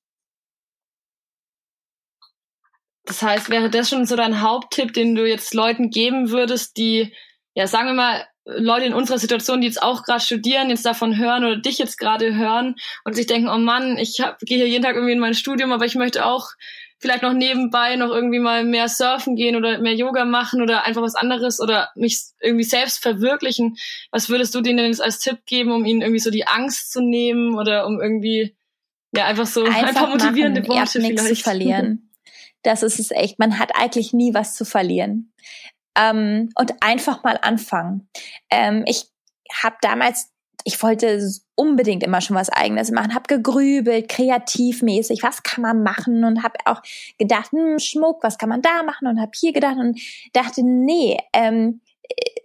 Das heißt, wäre das schon so dein Haupttipp, den du jetzt Leuten geben würdest, die, ja, sagen wir mal, Leute in unserer Situation, die jetzt auch gerade studieren, jetzt davon hören oder dich jetzt gerade hören und sich denken, oh Mann, ich gehe hier jeden Tag irgendwie in mein Studium, aber ich möchte auch vielleicht noch nebenbei noch irgendwie mal mehr surfen gehen oder mehr Yoga machen oder einfach was anderes oder mich irgendwie selbst verwirklichen. Was würdest du denen denn jetzt als Tipp geben, um ihnen irgendwie so die Angst zu nehmen oder um irgendwie ja einfach so einfach ein paar motivierende machen, Worte vielleicht zu verlieren. Das ist es echt. Man hat eigentlich nie was zu verlieren. Ähm, und einfach mal anfangen. Ähm, ich habe damals ich wollte unbedingt immer schon was eigenes machen, habe gegrübelt, kreativmäßig, was kann man machen und habe auch gedacht, hm, Schmuck, was kann man da machen und habe hier gedacht und dachte, nee, ähm, äh,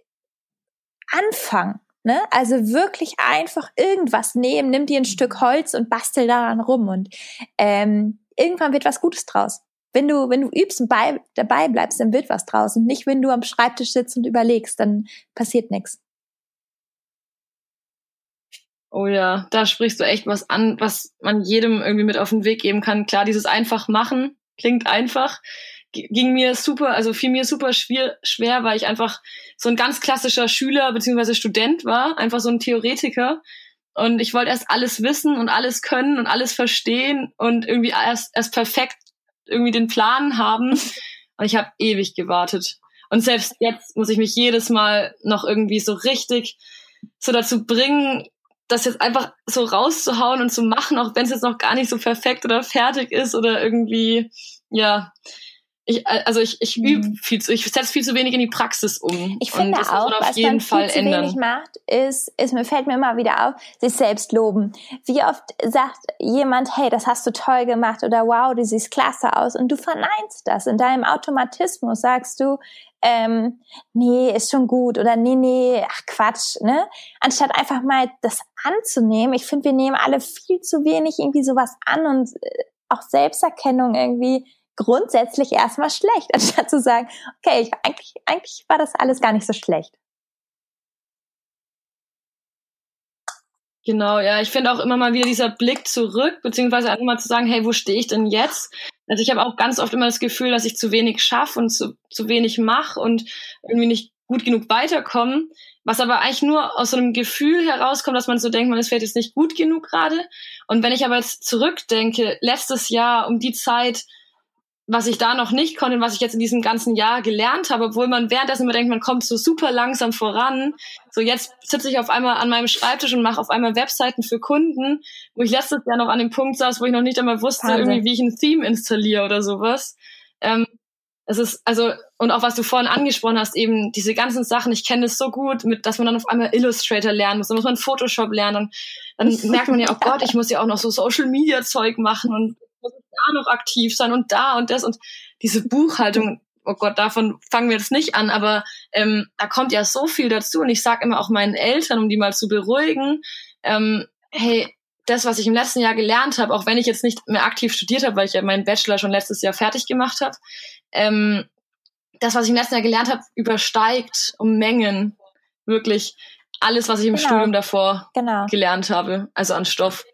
Anfang, ne? Also wirklich einfach irgendwas nehmen, nimm dir ein Stück Holz und bastel daran rum und ähm, irgendwann wird was Gutes draus. Wenn du, wenn du übst und bei, dabei bleibst, dann wird was draus und nicht, wenn du am Schreibtisch sitzt und überlegst, dann passiert nichts. Oh ja, da sprichst du echt was an, was man jedem irgendwie mit auf den Weg geben kann. Klar, dieses einfach machen klingt einfach, ging mir super, also fiel mir super schwer, schwer, weil ich einfach so ein ganz klassischer Schüler beziehungsweise Student war, einfach so ein Theoretiker. Und ich wollte erst alles wissen und alles können und alles verstehen und irgendwie erst, erst perfekt irgendwie den Plan haben. Und ich habe ewig gewartet. Und selbst jetzt muss ich mich jedes Mal noch irgendwie so richtig so dazu bringen, das jetzt einfach so rauszuhauen und zu machen, auch wenn es jetzt noch gar nicht so perfekt oder fertig ist oder irgendwie, ja, ich, also ich, ich übe mhm. viel zu, ich setze viel zu wenig in die Praxis um. Ich finde und auch, was man viel Fall zu ändern. wenig macht, ist, ist, mir fällt mir immer wieder auf, sich selbst loben. Wie oft sagt jemand, hey, das hast du toll gemacht oder wow, du siehst klasse aus und du verneinst das. In deinem Automatismus sagst du, ähm, nee, ist schon gut oder nee, nee, ach Quatsch, ne? Anstatt einfach mal das anzunehmen. Ich finde, wir nehmen alle viel zu wenig irgendwie sowas an und äh, auch Selbsterkennung irgendwie grundsätzlich erstmal schlecht, anstatt zu sagen, okay, ich, eigentlich, eigentlich war das alles gar nicht so schlecht. Genau, ja, ich finde auch immer mal wieder dieser Blick zurück, beziehungsweise einfach mal zu sagen, hey, wo stehe ich denn jetzt? Also ich habe auch ganz oft immer das Gefühl, dass ich zu wenig schaffe und zu, zu wenig mache und irgendwie nicht gut genug weiterkomme. Was aber eigentlich nur aus so einem Gefühl herauskommt, dass man so denkt, man ist vielleicht jetzt nicht gut genug gerade. Und wenn ich aber jetzt zurückdenke, letztes Jahr um die Zeit, was ich da noch nicht konnte, was ich jetzt in diesem ganzen Jahr gelernt habe, obwohl man währenddessen immer denkt, man kommt so super langsam voran. So jetzt sitze ich auf einmal an meinem Schreibtisch und mache auf einmal Webseiten für Kunden, wo ich letztes Jahr noch an dem Punkt saß, wo ich noch nicht einmal wusste, Wahnsinn. irgendwie, wie ich ein Theme installiere oder sowas. Ähm, es ist, also, und auch was du vorhin angesprochen hast, eben diese ganzen Sachen, ich kenne das so gut, mit, dass man dann auf einmal Illustrator lernen muss, dann muss man Photoshop lernen und dann merkt man ja, oh Gott, ich muss ja auch noch so Social Media Zeug machen und muss da noch aktiv sein und da und das und diese Buchhaltung, oh Gott, davon fangen wir jetzt nicht an, aber ähm, da kommt ja so viel dazu und ich sage immer auch meinen Eltern, um die mal zu beruhigen, ähm, hey, das, was ich im letzten Jahr gelernt habe, auch wenn ich jetzt nicht mehr aktiv studiert habe, weil ich ja meinen Bachelor schon letztes Jahr fertig gemacht habe, ähm, das, was ich im letzten Jahr gelernt habe, übersteigt um Mengen wirklich alles, was ich im genau. Studium davor genau. gelernt habe, also an Stoff.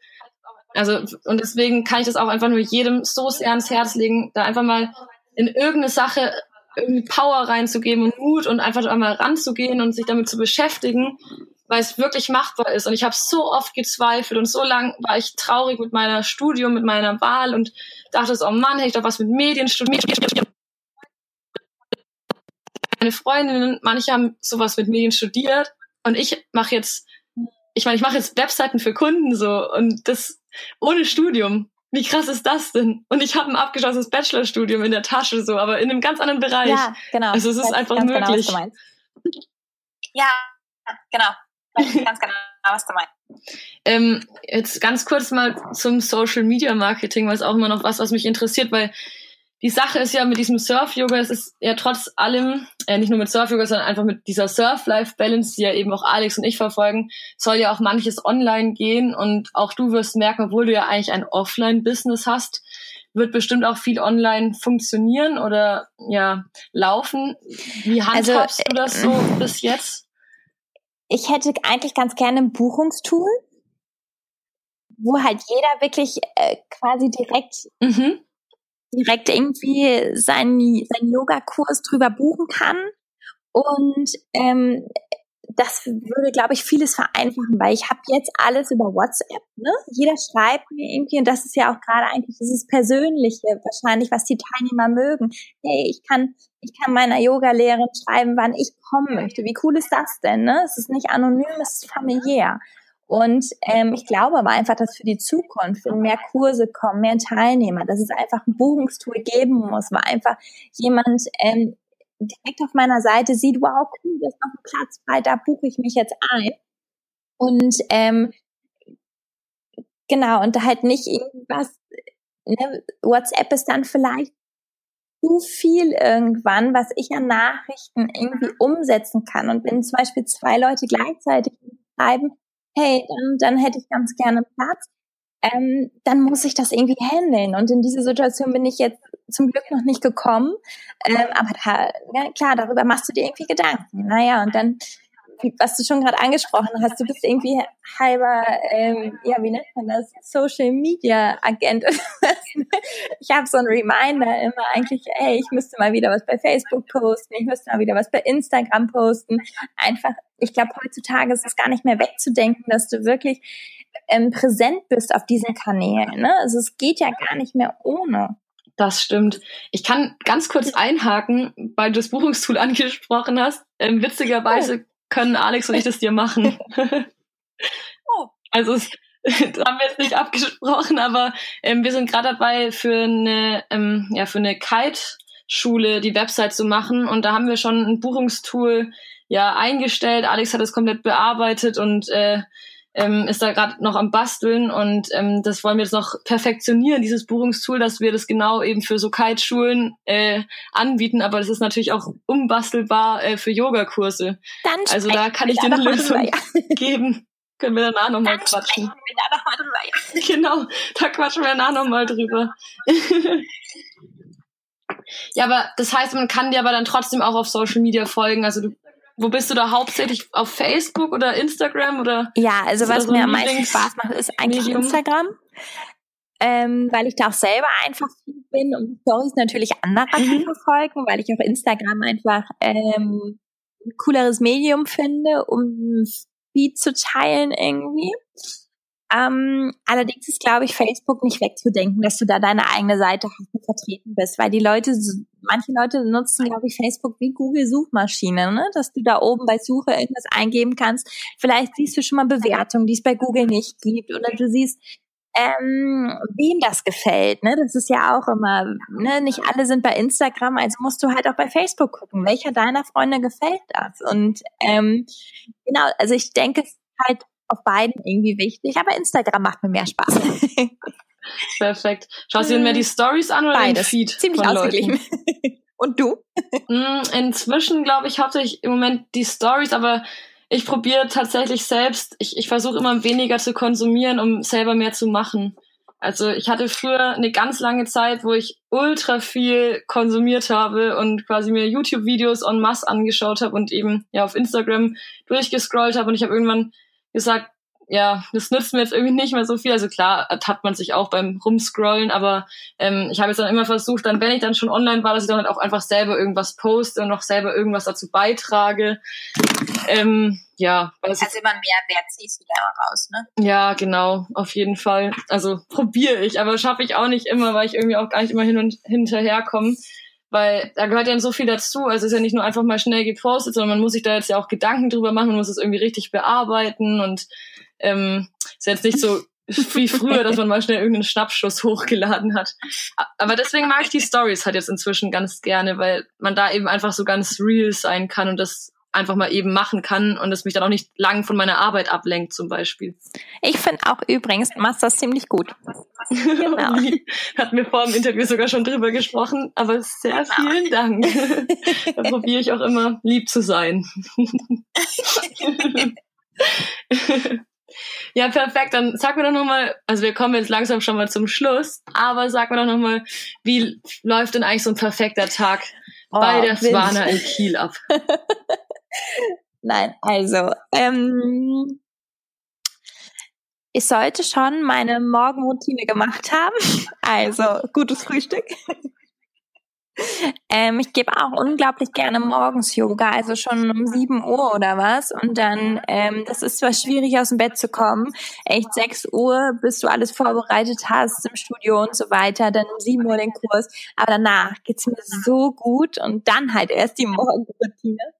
Also, und deswegen kann ich das auch einfach nur jedem so sehr ans Herz legen, da einfach mal in irgendeine Sache irgendwie Power reinzugeben und Mut und einfach einmal ranzugehen und sich damit zu beschäftigen, weil es wirklich machbar ist. Und ich habe so oft gezweifelt und so lang war ich traurig mit meiner Studium, mit meiner Wahl und dachte so, oh Mann, hätte ich doch was mit Medien studiert. Meine Freundinnen, manche haben sowas mit Medien studiert und ich mache jetzt, ich meine, ich mache jetzt Webseiten für Kunden so und das ohne Studium. Wie krass ist das denn? Und ich habe ein abgeschlossenes Bachelorstudium in der Tasche so, aber in einem ganz anderen Bereich. Ja, genau. Also es ist einfach genau, möglich. Genau, ja, genau ganz genau, was du meinst. Ähm, jetzt ganz kurz mal zum Social Media Marketing, weil es auch immer noch was, was mich interessiert, weil die Sache ist ja mit diesem Surf-Yoga, es ist ja trotz allem, äh, nicht nur mit Surf-Yoga, sondern einfach mit dieser Surf-Life-Balance, die ja eben auch Alex und ich verfolgen, soll ja auch manches online gehen und auch du wirst merken, obwohl du ja eigentlich ein Offline-Business hast, wird bestimmt auch viel online funktionieren oder ja laufen. Wie also, handhabst also, du das so äh, bis jetzt? ich hätte eigentlich ganz gerne ein Buchungstool, wo halt jeder wirklich äh, quasi direkt mhm. Direkt irgendwie seinen seinen Yoga-Kurs drüber buchen kann und ähm, das würde, glaube ich, vieles vereinfachen, weil ich habe jetzt alles über WhatsApp. Ne? Jeder schreibt mir irgendwie, und das ist ja auch gerade eigentlich dieses Persönliche, wahrscheinlich, was die Teilnehmer mögen. Hey, ich kann, ich kann meiner Yoga-Lehrerin schreiben, wann ich kommen möchte. Wie cool ist das denn? Ne? Es ist nicht anonym, es ist familiär. Und ähm, ich glaube aber einfach, dass für die Zukunft, wenn mehr Kurse kommen, mehr Teilnehmer, dass es einfach ein Buchungstool geben muss, weil einfach jemand ähm, direkt auf meiner Seite sieht, wow, cool, da ist noch ein Platz frei, da buche ich mich jetzt ein. Und ähm, genau, und da halt nicht irgendwas, ne, WhatsApp ist dann vielleicht zu viel irgendwann, was ich an Nachrichten irgendwie umsetzen kann. Und wenn zum Beispiel zwei Leute gleichzeitig schreiben, hey, dann, dann hätte ich ganz gerne Platz, ähm, dann muss ich das irgendwie handeln. Und in diese Situation bin ich jetzt zum Glück noch nicht gekommen. Ähm, aber da, ja, klar, darüber machst du dir irgendwie Gedanken. Naja, und dann, was du schon gerade angesprochen hast, du bist irgendwie halber, ähm, ja, wie nennt man das? Social Media Agent. ich habe so einen Reminder immer eigentlich, ey, ich müsste mal wieder was bei Facebook posten, ich müsste mal wieder was bei Instagram posten. Einfach, ich glaube, heutzutage ist es gar nicht mehr wegzudenken, dass du wirklich ähm, präsent bist auf diesen Kanälen. Ne? Also es geht ja gar nicht mehr ohne. Das stimmt. Ich kann ganz kurz einhaken, weil du das Buchungstool angesprochen hast. Ähm, witzigerweise. Können Alex und ich das dir machen. oh. Also es, das haben wir jetzt nicht abgesprochen, aber ähm, wir sind gerade dabei, für eine, ähm, ja, für eine Kite-Schule die Website zu machen. Und da haben wir schon ein Buchungstool ja eingestellt. Alex hat es komplett bearbeitet und äh, ähm, ist da gerade noch am Basteln und ähm, das wollen wir jetzt noch perfektionieren, dieses Buchungstool, dass wir das genau eben für so Kite-Schulen äh, anbieten, aber das ist natürlich auch umbastelbar äh, für Yogakurse. Dann also da kann ich dir eine Lösung drüber, ja. geben. Können wir danach nochmal quatschen. Wir da noch mal drüber, ja. Genau, da quatschen wir danach nochmal drüber. ja, aber das heißt, man kann dir aber dann trotzdem auch auf Social Media folgen. Also du wo bist du da hauptsächlich auf Facebook oder Instagram oder? Ja, also was so mir am meisten Spaß macht, ist eigentlich Medium? Instagram. Ähm, weil ich da auch selber einfach viel bin und Stories natürlich anderer mhm. verfolgen, weil ich auch Instagram einfach ähm, ein cooleres Medium finde, um Feed zu teilen irgendwie. Ähm, allerdings ist, glaube ich, Facebook nicht wegzudenken, dass du da deine eigene Seite hast und vertreten bist, weil die Leute, manche Leute nutzen, glaube ich, Facebook wie Google-Suchmaschine, ne? dass du da oben bei Suche irgendwas eingeben kannst. Vielleicht siehst du schon mal Bewertungen, die es bei Google nicht gibt, oder du siehst, ähm, wem das gefällt. Ne? Das ist ja auch immer, ne? nicht alle sind bei Instagram, also musst du halt auch bei Facebook gucken, welcher deiner Freunde gefällt das. Und ähm, genau, also ich denke halt auf beiden irgendwie wichtig, aber Instagram macht mir mehr Spaß. Perfekt. Schaust du dir mehr die Stories an oder Beides. den Feed? Ziemlich ausgeglichen. Und du? Mm, inzwischen glaube ich hauptsächlich im Moment die Stories, aber ich probiere tatsächlich selbst, ich, ich versuche immer weniger zu konsumieren, um selber mehr zu machen. Also ich hatte früher eine ganz lange Zeit, wo ich ultra viel konsumiert habe und quasi mir YouTube-Videos en masse angeschaut habe und eben ja auf Instagram durchgescrollt habe und ich habe irgendwann gesagt, ja, das nützt mir jetzt irgendwie nicht mehr so viel. Also klar, hat man sich auch beim Rumscrollen, aber ähm, ich habe jetzt dann immer versucht, dann, wenn ich dann schon online war, dass ich dann halt auch einfach selber irgendwas poste und noch selber irgendwas dazu beitrage. Ähm, ja. Also, immer mehr Wert ziehst du da raus, ne? Ja, genau, auf jeden Fall. Also probiere ich, aber schaffe ich auch nicht immer, weil ich irgendwie auch gar nicht immer hin und hinterherkomme. Weil da gehört ja so viel dazu. Also es ist ja nicht nur einfach mal schnell gepostet, sondern man muss sich da jetzt ja auch Gedanken drüber machen, man muss es irgendwie richtig bearbeiten und ähm, ist jetzt nicht so wie früher, dass man mal schnell irgendeinen Schnappschuss hochgeladen hat. Aber deswegen mag ich die Stories halt jetzt inzwischen ganz gerne, weil man da eben einfach so ganz real sein kann und das einfach mal eben machen kann und es mich dann auch nicht lang von meiner Arbeit ablenkt zum Beispiel. Ich finde auch übrigens, du machst das ziemlich gut. Genau. Hatten wir vor dem Interview sogar schon drüber gesprochen, aber sehr genau. vielen Dank. da probiere ich auch immer lieb zu sein. Ja, perfekt. Dann sag mir doch nochmal, also wir kommen jetzt langsam schon mal zum Schluss, aber sag mir doch nochmal, wie läuft denn eigentlich so ein perfekter Tag oh, bei der Swana in Kiel ab? Nein, also, ähm, ich sollte schon meine Morgenroutine gemacht haben. Also, gutes Frühstück. Ähm, ich gebe auch unglaublich gerne morgens Yoga, also schon um 7 Uhr oder was. Und dann, ähm, das ist zwar schwierig aus dem Bett zu kommen, echt 6 Uhr, bis du alles vorbereitet hast im Studio und so weiter, dann um 7 Uhr den Kurs. Aber danach geht's mir so gut und dann halt erst die Morgenroutine.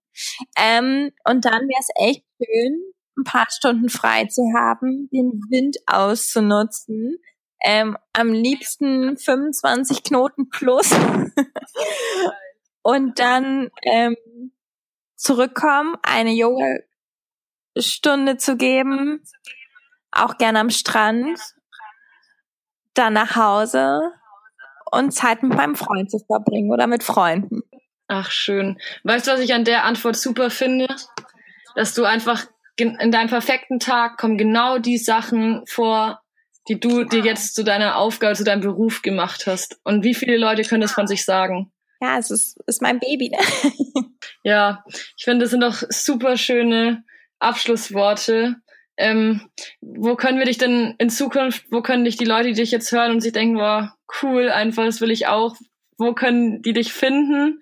Ähm, und dann wäre es echt schön, ein paar Stunden frei zu haben, den Wind auszunutzen. Ähm, am liebsten 25 Knoten plus. und dann ähm, zurückkommen, eine Yoga-Stunde zu geben, auch gerne am Strand, dann nach Hause und Zeit mit meinem Freund zu verbringen oder mit Freunden. Ach, schön. Weißt du, was ich an der Antwort super finde? Dass du einfach in deinem perfekten Tag kommen genau die Sachen vor, die du dir jetzt zu deiner Aufgabe, zu deinem Beruf gemacht hast. Und wie viele Leute können das von sich sagen? Ja, es ist, ist mein Baby. Ne? ja, ich finde, das sind doch super schöne Abschlussworte. Ähm, wo können wir dich denn in Zukunft, wo können dich die Leute, die dich jetzt hören und sich denken, wow, cool, einfach, das will ich auch, wo können die dich finden?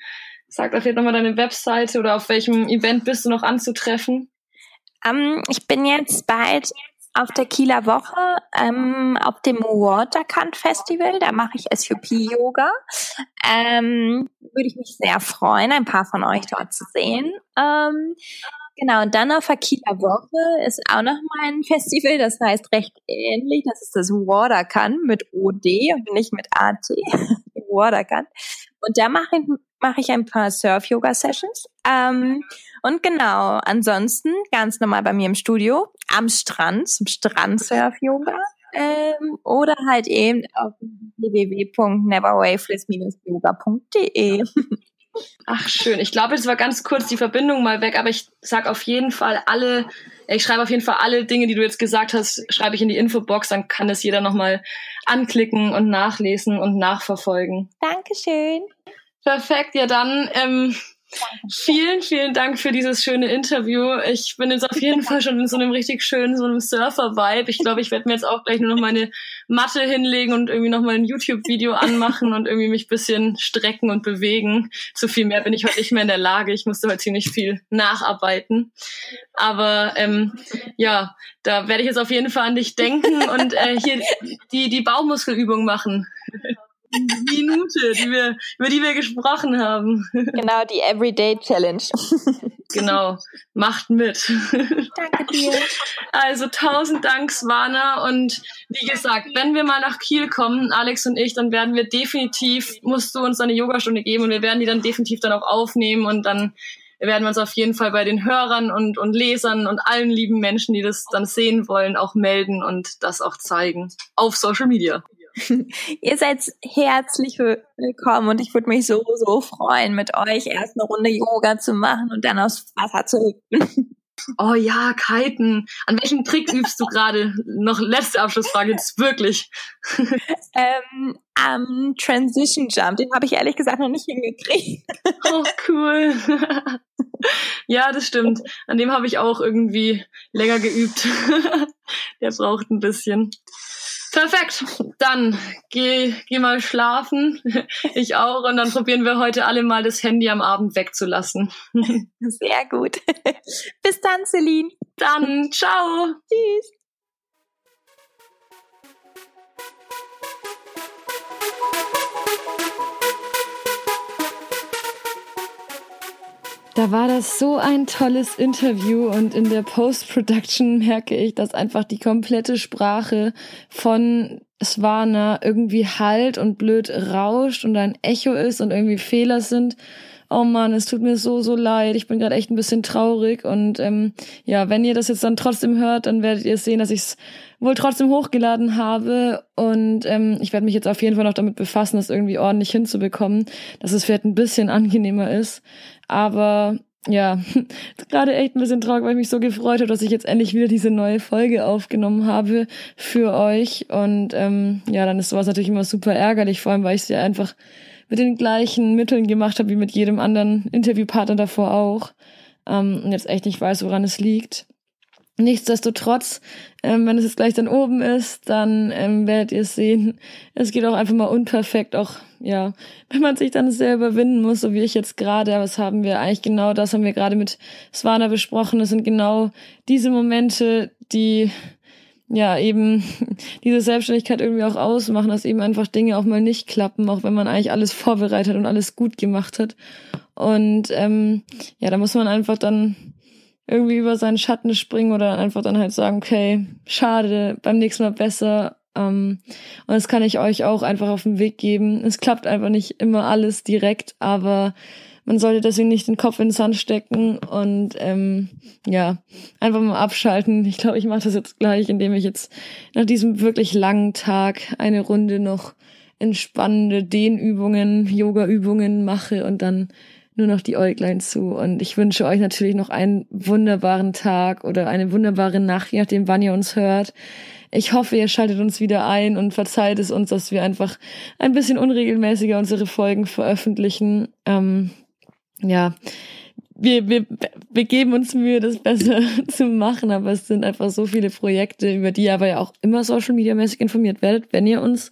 Sag doch jetzt nochmal deine Webseite oder auf welchem Event bist du noch anzutreffen? Um, ähm, ich bin jetzt bald auf der Kieler Woche ähm, auf dem Waterkant Festival. Da mache ich SUP-Yoga. Ähm, Würde ich mich sehr freuen, ein paar von euch dort zu sehen. Ähm, genau, und dann auf der Kieler Woche ist auch noch mal ein Festival, das heißt recht ähnlich. Das ist das Waterkant mit OD und nicht mit AT. Waterkant. Und da mache ich mache ich ein paar Surf-Yoga-Sessions. Ähm, und genau, ansonsten ganz normal bei mir im Studio, am Strand, zum Strand-Surf-Yoga. Ähm, oder halt eben auf www.neverwaveless-yoga.de. Ach schön. Ich glaube, jetzt war ganz kurz die Verbindung mal weg, aber ich sag auf jeden Fall alle, ich schreibe auf jeden Fall alle Dinge, die du jetzt gesagt hast, schreibe ich in die Infobox, dann kann das jeder nochmal anklicken und nachlesen und nachverfolgen. Dankeschön. Perfekt, ja dann ähm, vielen, vielen Dank für dieses schöne Interview. Ich bin jetzt auf jeden Fall schon in so einem richtig schönen, so einem Surfer-Vibe. Ich glaube, ich werde mir jetzt auch gleich nur noch meine Matte hinlegen und irgendwie noch mal ein YouTube-Video anmachen und irgendwie mich bisschen strecken und bewegen. Zu viel mehr bin ich heute nicht mehr in der Lage. Ich musste heute ziemlich viel nacharbeiten. Aber ähm, ja, da werde ich jetzt auf jeden Fall an dich denken und äh, hier die, die Baumuskelübung machen. Minute, die wir, über die wir gesprochen haben. Genau, die Everyday Challenge. Genau, macht mit. Danke dir. Also tausend Dank, Svana. Und wie gesagt, wenn wir mal nach Kiel kommen, Alex und ich, dann werden wir definitiv, musst du uns eine Yogastunde geben und wir werden die dann definitiv dann auch aufnehmen und dann werden wir uns auf jeden Fall bei den Hörern und, und Lesern und allen lieben Menschen, die das dann sehen wollen, auch melden und das auch zeigen. Auf Social Media. Ihr seid herzlich willkommen und ich würde mich so, so freuen, mit euch erst eine Runde Yoga zu machen und dann aufs Wasser zu hüpfen. Oh ja, Kiten. An welchem Trick übst du gerade? Noch letzte Abschlussfrage, jetzt wirklich. ähm, am Transition Jump, den habe ich ehrlich gesagt noch nicht hingekriegt. oh, cool. ja, das stimmt. An dem habe ich auch irgendwie länger geübt. Der braucht ein bisschen. Perfekt. Dann geh, geh mal schlafen. Ich auch. Und dann probieren wir heute alle mal das Handy am Abend wegzulassen. Sehr gut. Bis dann, Celine. Dann, ciao. Tschüss. Da war das so ein tolles Interview und in der Post-Production merke ich, dass einfach die komplette Sprache von Swana irgendwie halt und blöd rauscht und ein Echo ist und irgendwie Fehler sind. Oh man, es tut mir so, so leid. Ich bin gerade echt ein bisschen traurig. Und ähm, ja, wenn ihr das jetzt dann trotzdem hört, dann werdet ihr sehen, dass ich es wohl trotzdem hochgeladen habe. Und ähm, ich werde mich jetzt auf jeden Fall noch damit befassen, das irgendwie ordentlich hinzubekommen, dass es vielleicht ein bisschen angenehmer ist. Aber ja, gerade echt ein bisschen traurig, weil ich mich so gefreut habe, dass ich jetzt endlich wieder diese neue Folge aufgenommen habe für euch. Und ähm, ja, dann ist sowas natürlich immer super ärgerlich, vor allem weil ich ja einfach mit den gleichen Mitteln gemacht habe wie mit jedem anderen Interviewpartner davor auch. Ähm, und jetzt echt nicht weiß, woran es liegt. Nichtsdestotrotz, ähm, wenn es jetzt gleich dann oben ist, dann ähm, werdet ihr sehen, es geht auch einfach mal unperfekt, auch ja, wenn man sich dann sehr überwinden muss, so wie ich jetzt gerade, aber das haben wir eigentlich genau, das haben wir gerade mit Svana besprochen, das sind genau diese Momente, die ja eben diese Selbstständigkeit irgendwie auch ausmachen, dass eben einfach Dinge auch mal nicht klappen, auch wenn man eigentlich alles vorbereitet und alles gut gemacht hat. Und ähm, ja, da muss man einfach dann irgendwie über seinen Schatten springen oder einfach dann halt sagen, okay, schade, beim nächsten Mal besser. Ähm, und das kann ich euch auch einfach auf den Weg geben. Es klappt einfach nicht immer alles direkt, aber man sollte deswegen nicht den Kopf in den Sand stecken und ähm, ja, einfach mal abschalten. Ich glaube, ich mache das jetzt gleich, indem ich jetzt nach diesem wirklich langen Tag eine Runde noch entspannende Dehnübungen, Yoga-Übungen mache und dann nur noch die Äuglein zu. Und ich wünsche euch natürlich noch einen wunderbaren Tag oder eine wunderbare Nacht, je nachdem, wann ihr uns hört. Ich hoffe, ihr schaltet uns wieder ein und verzeiht es uns, dass wir einfach ein bisschen unregelmäßiger unsere Folgen veröffentlichen. Ähm, ja, wir, wir, wir geben uns Mühe, das besser zu machen, aber es sind einfach so viele Projekte, über die ihr aber ja auch immer Social Media mäßig informiert werdet. Wenn ihr uns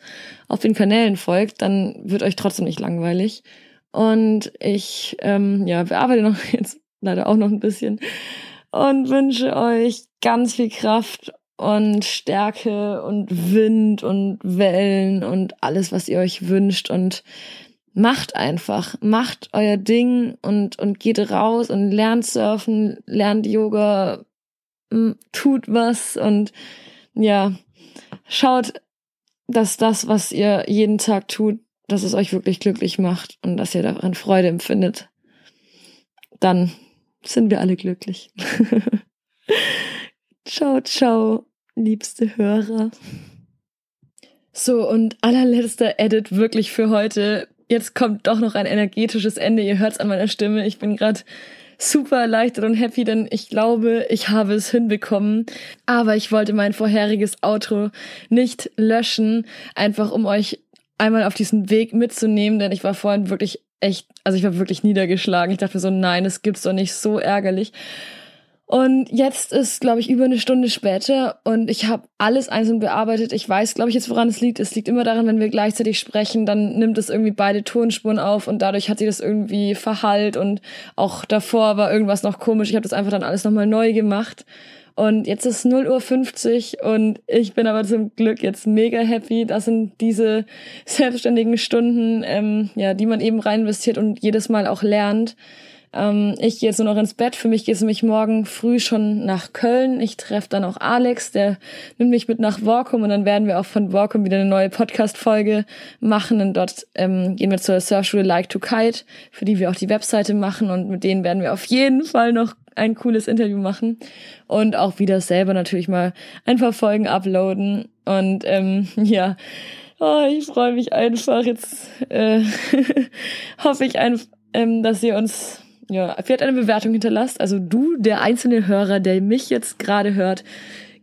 auf den Kanälen folgt, dann wird euch trotzdem nicht langweilig. Und ich ähm, ja, bearbeite noch jetzt leider auch noch ein bisschen und wünsche euch ganz viel Kraft und Stärke und Wind und Wellen und alles, was ihr euch wünscht und macht einfach, macht euer Ding und, und geht raus und lernt surfen, lernt Yoga, tut was und ja, schaut, dass das, was ihr jeden Tag tut, dass es euch wirklich glücklich macht und dass ihr daran Freude empfindet, dann sind wir alle glücklich. ciao, ciao, liebste Hörer. So, und allerletzter Edit wirklich für heute. Jetzt kommt doch noch ein energetisches Ende. Ihr hört's an meiner Stimme. Ich bin gerade super erleichtert und happy, denn ich glaube, ich habe es hinbekommen. Aber ich wollte mein vorheriges Outro nicht löschen, einfach um euch einmal auf diesen Weg mitzunehmen, denn ich war vorhin wirklich echt, also ich war wirklich niedergeschlagen. Ich dachte mir so, nein, es gibt's doch nicht, so ärgerlich. Und jetzt ist, glaube ich, über eine Stunde später und ich habe alles einzeln bearbeitet. Ich weiß, glaube ich, jetzt, woran es liegt. Es liegt immer daran, wenn wir gleichzeitig sprechen, dann nimmt es irgendwie beide Tonspuren auf und dadurch hat sich das irgendwie verhallt und auch davor war irgendwas noch komisch. Ich habe das einfach dann alles nochmal neu gemacht. Und jetzt ist 0 Uhr 50 und ich bin aber zum Glück jetzt mega happy. Das sind diese selbstständigen Stunden, ähm, ja, die man eben rein investiert und jedes Mal auch lernt. Ähm, ich gehe jetzt nur noch ins Bett. Für mich geht es nämlich morgen früh schon nach Köln. Ich treffe dann auch Alex, der nimmt mich mit nach Workum und dann werden wir auch von Workum wieder eine neue Podcast-Folge machen. Und dort ähm, gehen wir zur Surfschule Like to Kite, für die wir auch die Webseite machen und mit denen werden wir auf jeden Fall noch ein cooles Interview machen und auch wieder selber natürlich mal ein paar Folgen uploaden. Und ähm, ja, oh, ich freue mich einfach. Jetzt äh, hoffe ich einfach, ähm, dass ihr uns ja, vielleicht eine Bewertung hinterlasst. Also du, der einzelne Hörer, der mich jetzt gerade hört,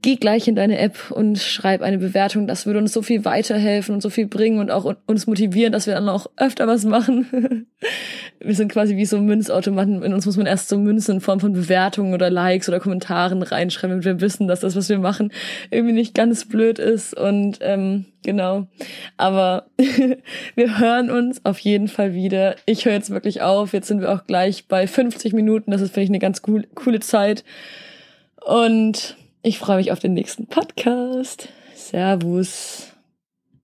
geh gleich in deine App und schreib eine Bewertung. Das würde uns so viel weiterhelfen und so viel bringen und auch uns motivieren, dass wir dann auch öfter was machen. wir sind quasi wie so Münzautomaten. In uns muss man erst so Münzen in Form von Bewertungen oder Likes oder Kommentaren reinschreiben, damit wir wissen, dass das, was wir machen, irgendwie nicht ganz blöd ist. Und ähm, genau. Aber wir hören uns auf jeden Fall wieder. Ich höre jetzt wirklich auf. Jetzt sind wir auch gleich bei 50 Minuten. Das ist, finde ich, eine ganz cool, coole Zeit. Und ich freue mich auf den nächsten Podcast. Servus.